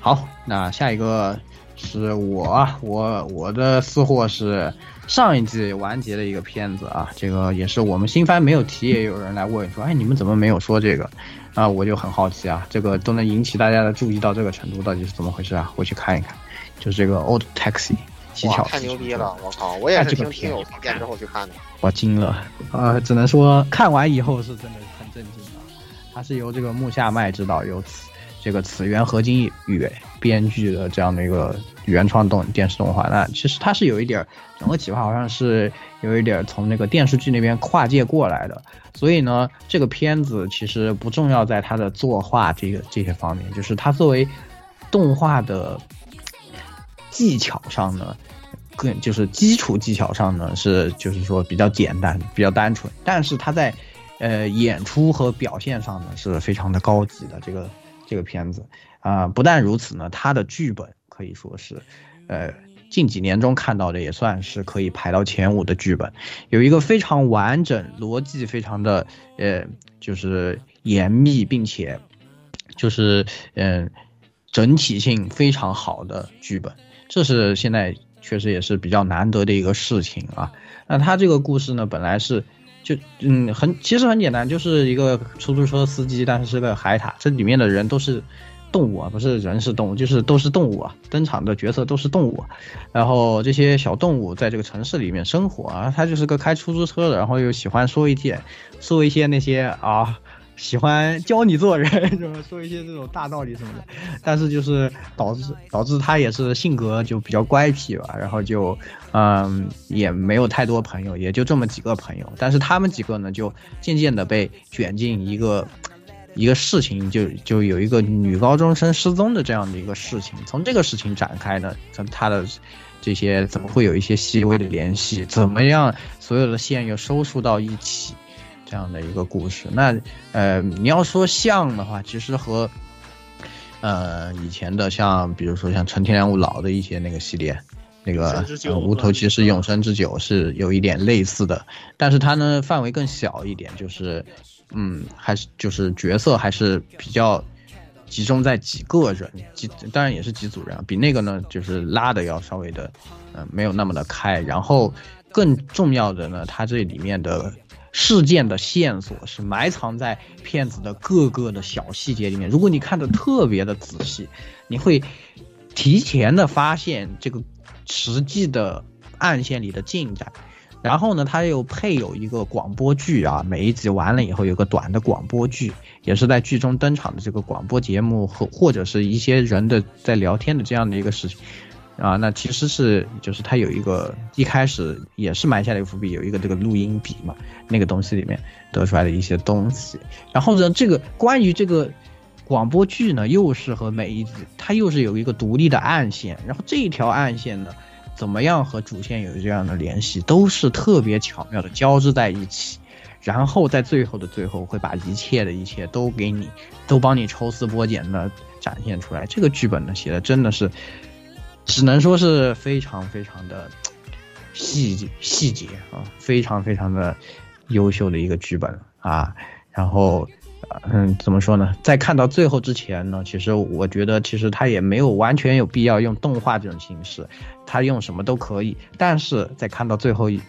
好，那下一个是我啊，我我的私货是上一季完结的一个片子啊，这个也是我们新番没有提，也有人来问说，哎，你们怎么没有说这个？啊，我就很好奇啊，这个都能引起大家的注意到这个程度，到底是怎么回事啊？我去看一看，就是这个 Old Taxi 七哇，巧太牛逼了！我靠，我也是听听友推荐之后去看的。我惊了，呃，只能说看完以后是真的很震惊啊。它是由这个木下麦指导，由此这个此原合金宇编剧的这样的一个原创动电视动画。那其实它是有一点整个企划好像是有一点从那个电视剧那边跨界过来的，所以呢，这个片子其实不重要在它的作画这个这些方面，就是它作为动画的技巧上呢。更就是基础技巧上呢是就是说比较简单、比较单纯，但是它在呃演出和表现上呢是非常的高级的这个这个片子啊、不但如此呢，它的剧本可以说是呃近几年中看到的也算是可以排到前五的剧本，有一个非常完整、逻辑非常的呃就是严密，并且就是嗯、整体性非常好的剧本，这是现在确实也是比较难得的一个事情啊。那他这个故事呢，本来是就嗯很其实很简单，就是一个出租车司机，但是是个海獭，这里面的人都是动物啊，不是人是动物，就是都是动物啊，登场的角色都是动物。然后这些小动物在这个城市里面生活啊，他就是个开出租车的，然后又喜欢说一些说一些那些啊。喜欢教你做人，什么说一些这种大道理什么的，但是就是导致导致他也是性格就比较乖僻吧，然后就嗯也没有太多朋友，也就这么几个朋友，但是他们几个呢就渐渐的被卷进一个。一个事情就就有一个女高中生失踪的这样的一个事情，从这个事情展开呢，从他的这些怎么会有一些细微的联系，怎么样所有的线又收束到一起，这样的一个故事。那呃，你要说像的话，其实和呃以前的像，比如说像陈天良悟老的一些那个系列，那个呃无头骑士永生之酒是有一点类似的，但是它呢范围更小一点，就是。嗯，还是就是角色还是比较集中在几个人，几当然也是几组人，比那个呢就是拉的要稍微的，嗯，没有那么的开。然后更重要的呢，它这里面的事件的线索是埋藏在片子的各个的小细节里面。如果你看的特别的仔细，你会提前的发现这个实际的暗线里的进展。然后呢，它又配有一个广播剧啊，每一集完了以后有个短的广播剧，也是在剧中登场的这个广播节目或或者是一些人的在聊天的这样的一个事情，啊，那其实是就是它有一个一开始也是埋下了一个伏笔，有一个这个录音笔嘛，那个东西里面得出来的一些东西。然后呢，这个关于这个广播剧呢，又是和每一集它又是有一个独立的暗线，然后这一条暗线呢。怎么样和主线有这样的联系，都是特别巧妙的交织在一起，然后在最后的最后会把一切的一切都给你，都帮你抽丝剥茧的展现出来。这个剧本呢写的真的是，只能说是非常非常的细节细节啊，非常非常的优秀的一个剧本啊，然后。嗯，怎么说呢？在看到最后之前呢，其实我觉得，其实他也没有完全有必要用动画这种形式，他用什么都可以。但是在看到最后一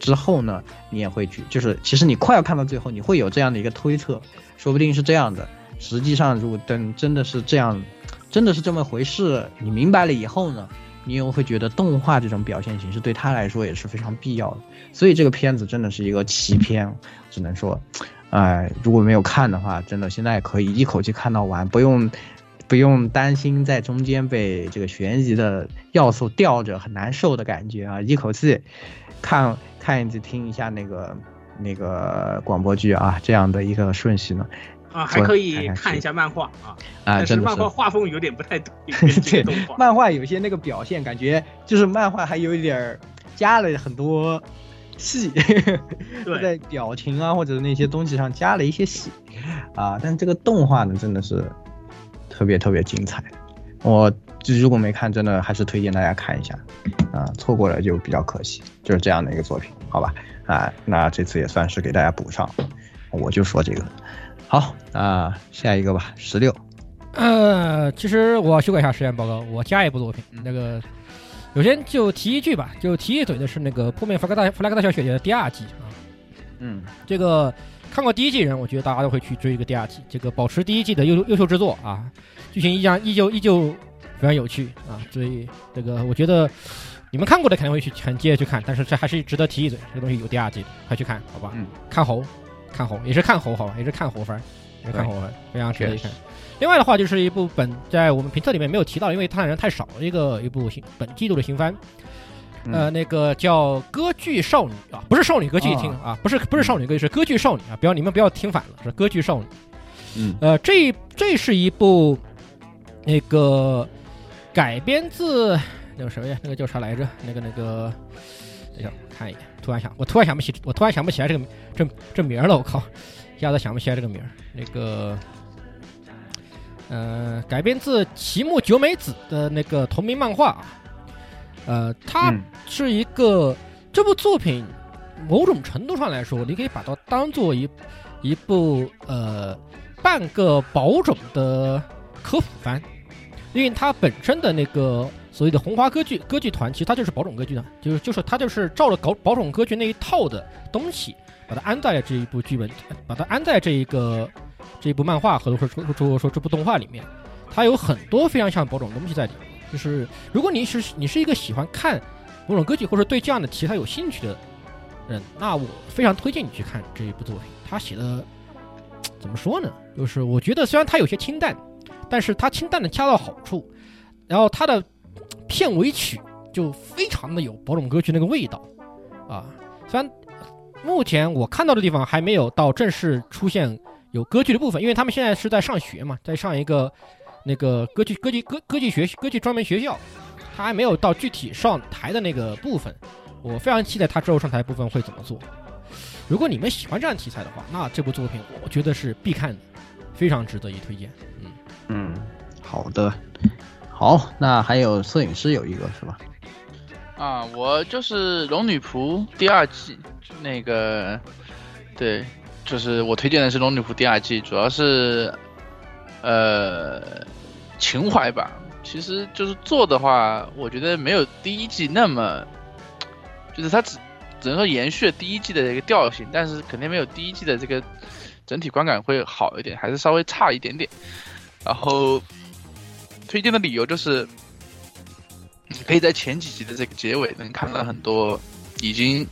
之后呢，你也会去，就是其实你快要看到最后，你会有这样的一个推测，说不定是这样的。实际上，如果等真的是这样，真的是这么回事，你明白了以后呢，你又会觉得动画这种表现形式对他来说也是非常必要的。所以这个片子真的是一个奇片，只能说。哎，如果没有看的话，真的现在可以一口气看到完，不用不用担心在中间被这个悬疑的要素吊着很难受的感觉啊！一口气看看一集听一下那个那个广播剧啊，这样的一个顺序呢啊，还可以看一下漫画啊啊，但是漫画画风有点不太对，对，漫画有些那个表现感觉就是漫画还有一点加了很多。戏，在表情啊或者那些东西上加了一些戏，啊，但这个动画呢真的是特别特别精彩，我如果没看，真的还是推荐大家看一下，啊，错过了就比较可惜，就是这样的一个作品，好吧，啊，那这次也算是给大家补上，我就说这个，好，啊，下一个吧，十六，呃，其实我修改一下实验报告，我加一部作品，那个。首先就提一句吧，就提一嘴的是那个《破灭弗格大弗莱格大小姐姐》的第二季啊。嗯，这个看过第一季人，我觉得大家都会去追一个第二季。这个保持第一季的优优秀制作啊，剧情依然依旧依旧非常有趣啊。所以这个我觉得你们看过的肯定会去很接着去看，但是这还是值得提一嘴，这个东西有第二季，快去看好吧。嗯，看猴，看猴也是看猴好吧，也是看猴番，也是看猴番，非常值得一看。另外的话，就是一部本在我们评测里面没有提到，因为它人太少的一个一部新本季度的新番，呃，那个叫《歌剧少女》啊，不是少女歌剧听啊，不是不是少女歌剧，是歌剧少女啊，不要你们不要听反了，是歌剧少女。嗯，呃，这这是一部那个改编自那个谁呀？那个叫啥来着？那个那个，等一下看一眼，突然想，我突然想不起，我突然想不起来这个这这名了，我靠，一下子想不起来这个名儿，那个。呃，改编自齐木九美子的那个同名漫画啊，呃，它是一个这部作品，某种程度上来说，你可以把它当做一一部呃半个宝种的科普番，因为它本身的那个所谓的红花歌剧歌剧团，其实它就是宝种歌剧的，就是就是它就是照着搞宝种歌剧那一套的东西，把它安在了这一部剧本，把它安在这一个。这一部漫画，或者说说说说这部动画里面，它有很多非常像宝冢的东西在里面。就是如果你是你是一个喜欢看某种歌剧，或者对这样的题材有兴趣的人，那我非常推荐你去看这一部作品。他写的 怎么说呢？就是我觉得虽然它有些清淡，但是它清淡的恰到好处，然后它的片尾曲就非常的有某种歌剧那个味道啊。虽然目前我看到的地方还没有到正式出现有歌剧的部分，因为他们现在是在上学嘛，在上一个那个歌剧歌剧歌歌剧学歌剧专门学校，他还没有到具体上台的那个部分。我非常期待他之后上台部分会怎么做。如果你们喜欢这样题材的话，那这部作品我觉得是必看的，非常值得一推荐。嗯嗯，好的，好，那还有摄影师有一个是吧？啊，我就是《龙女仆》第二季那个，对，就是我推荐的是《龙女仆》第二季，主要是呃情怀吧。其实就是做的话，我觉得没有第一季那么，就是它只只能说延续了第一季的这个调性，但是肯定没有第一季的这个整体观感会好一点，还是稍微差一点点。然后推荐的理由就是。你可以在前几集的这个结尾能看到很多已经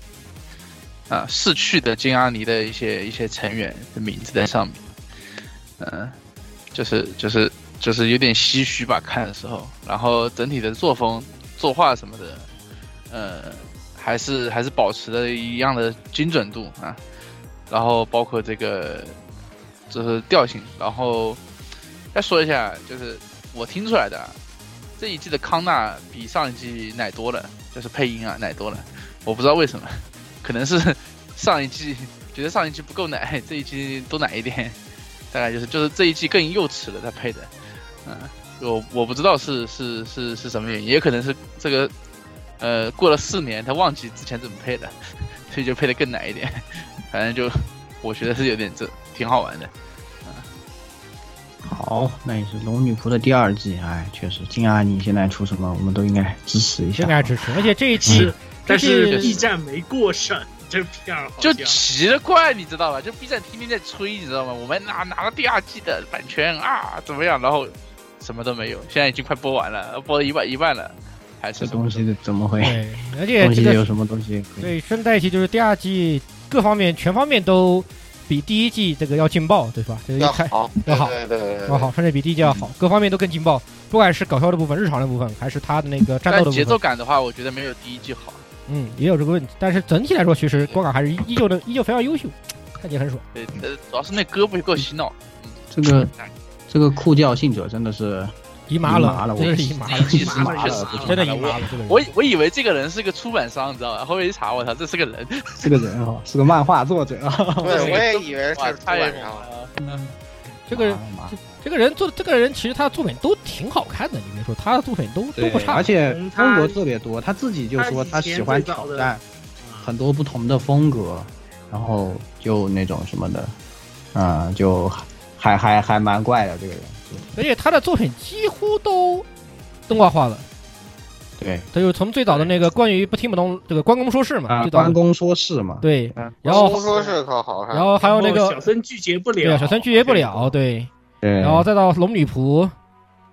啊逝去的金阿尼的一些一些成员的名字在上面，嗯，就是就是就是有点唏嘘吧，看的时候。然后整体的作风、作画什么的，呃，还是还是保持了一样的精准度啊。然后包括这个就是调性。然后再说一下，就是我听出来的。这一季的康纳比上一季奶多了，就是配音啊奶多了，我不知道为什么，可能是 上一季觉得上一季不够奶，这一季多奶一点，大概就是就是这一季更幼齿了他配的，嗯，我我不知道是是是是什么原因，也可能是这个呃过了四年他忘记之前怎么配的，所以就配的更奶一点，反正就我觉得是有点这挺好玩的。嗯好，那也是《龙女仆》的第二季，哎，确实，金阿尼现在出什么，我们都应该支持一下，应该支持。而且这一季，但是 B 站没过审这片儿，就奇了怪，你知道吧？就 B 站天天在吹，你知道吗？我们拿拿了第二季的版权啊，怎么样？然后什么都没有，现在已经快播完了，播了一半一半了，还是这东西怎么会？对，而且这个有什么东西？对，顺带一提，就是第二季各方面全方面都。比第一季这个要劲爆，对吧？这个要好，要好，对对对，要好，甚至比第一季要好，各方面都更劲爆。不管是搞笑的部分、日常的部分，还是他的那个战斗的节奏感的话，我觉得没有第一季好。嗯，也有这个问题，但是整体来说，其实光感还是依旧的，依旧非常优秀，看起来很爽。对，主要是那歌不够洗脑。这个这个酷教信者真的是。姨妈了，真的是姨妈了，真的姨妈了。我我以为这个人是个出版商，你知道吧？后面一查，我操，这是个人，是个人哈，是个漫画作者啊。对，我也以为是出版商。嗯，这个这个人做，这个人其实他的作品都挺好看的，你别说，他的作品都都不差，而且风格特别多。他自己就说他喜欢挑战很多不同的风格，然后就那种什么的，嗯，就还还还蛮怪的这个人。而且他的作品几乎都动画化了，对，他就从最早的那个关于不听不懂这个关公说事嘛，关公说事嘛，对，然后说事可好看，然后还有那个小森拒绝不了，对，小森拒绝不了，对，对，然后再到龙女仆，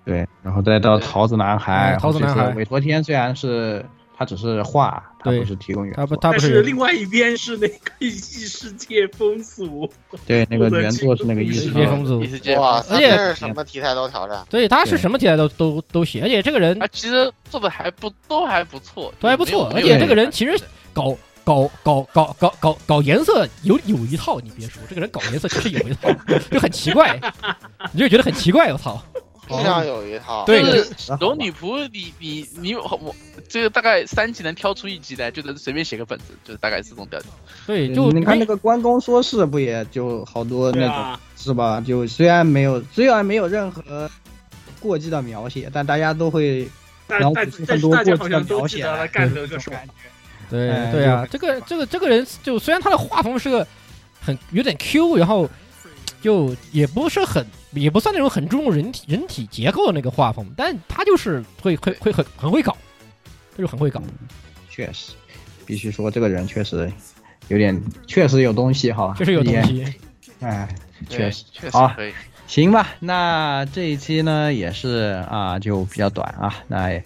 对，然后再到桃子男孩，桃子男孩，韦陀天虽然是。他只是画，他不是提供原他不，他不是。另外一边是那个异世界风俗。对，那个原作是那个异世界风俗。哇，而且是什么题材都挑战。对，他是什么题材都都都写，而且这个人他，其实做的还不都还不错，都还不错。而且这个人其实搞搞搞搞搞搞搞颜色有有一套，你别说，这个人搞颜色其实有一套，就很奇怪，你就觉得很奇怪，我操。非常有一套，对，龙女仆，你你你我这个大概三集能挑出一集来，就能随便写个本子，就是大概是这种调调。对，就你看那个关公说事，不也就好多那种是吧？就虽然没有虽然没有任何过激的描写，但大家都会然后很多过激的描写，干这个感觉。对对啊，这个这个这个人就虽然他的画风是个很有点 Q，然后就也不是很。也不算那种很注重人体人体结构的那个画风，但他就是会会会很很会搞，他就很会搞。确实，必须说这个人确实有点，确实有东西哈，确实有东西。哎，确实，确实好，行吧。那这一期呢也是啊，就比较短啊。那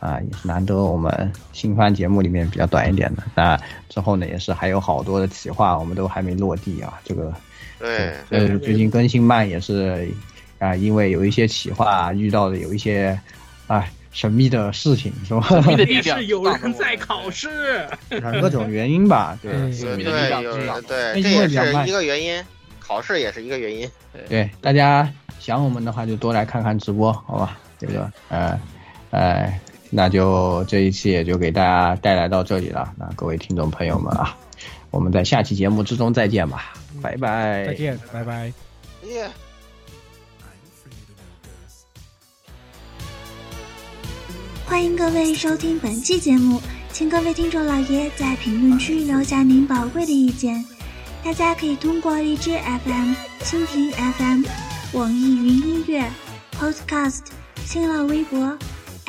啊，也是难得我们新番节目里面比较短一点的。那之后呢，也是还有好多的企划，我们都还没落地啊。这个对，呃，最近更新慢也是啊，因为有一些企划遇到的有一些啊神秘的事情，是吧？神秘的力量 是有人在考试。啊各种原因吧，对神秘的力量对，有知道对，这也是一个原因，考试也是一个原因。对，大家想我们的话就多来看看直播，好吧？这个呃呃，那就这一期也就给大家带来到这里了。那各位听众朋友们啊，我们在下期节目之中再见吧，拜拜，再见，拜拜。耶。欢迎各位收听本期节目，请各位听众老爷在评论区留下您宝贵的意见。大家可以通过荔枝 FM、蜻蜓 FM、网易云音乐、Podcast、新浪微博、